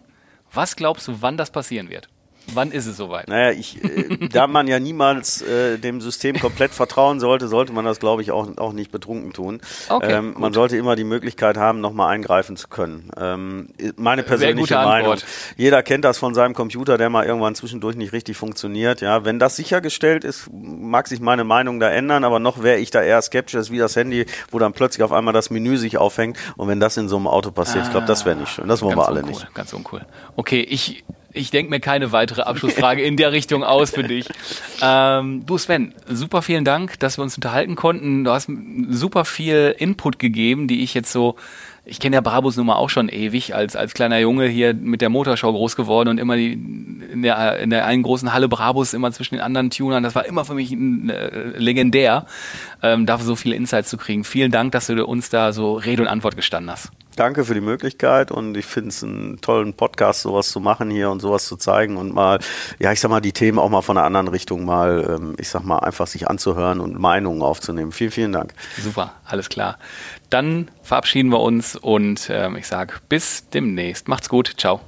Was glaubst du, wann das passieren wird? Wann ist es soweit? Naja, ich, äh, [LAUGHS] da man ja niemals äh, dem System komplett vertrauen sollte, sollte man das, glaube ich, auch, auch nicht betrunken tun. Okay, ähm, man sollte immer die Möglichkeit haben, nochmal eingreifen zu können. Ähm, meine persönliche Meinung. Jeder kennt das von seinem Computer, der mal irgendwann zwischendurch nicht richtig funktioniert. Ja, wenn das sichergestellt ist, mag sich meine Meinung da ändern, aber noch wäre ich da eher skeptisch, wie das Handy, wo dann plötzlich auf einmal das Menü sich aufhängt. Und wenn das in so einem Auto passiert, ah, ich glaube, das wäre nicht schön. Das wollen wir alle uncool, nicht. Ganz uncool. Okay, ich ich denke mir keine weitere Abschlussfrage in der Richtung aus für dich. Ähm, du Sven, super vielen Dank, dass wir uns unterhalten konnten. Du hast super viel Input gegeben, die ich jetzt so ich kenne ja Brabus Nummer auch schon ewig, als, als kleiner Junge hier mit der Motorshow groß geworden und immer die, in, der, in der einen großen Halle Brabus immer zwischen den anderen Tunern. Das war immer für mich ein, äh, legendär, ähm, dafür so viele Insights zu kriegen. Vielen Dank, dass du uns da so Rede und Antwort gestanden hast. Danke für die Möglichkeit und ich finde es einen tollen Podcast, sowas zu machen hier und sowas zu zeigen und mal, ja, ich sag mal, die Themen auch mal von einer anderen Richtung mal, ähm, ich sag mal, einfach sich anzuhören und Meinungen aufzunehmen. Vielen, vielen Dank. Super, alles klar. Dann verabschieden wir uns und ähm, ich sage bis demnächst. Macht's gut. Ciao.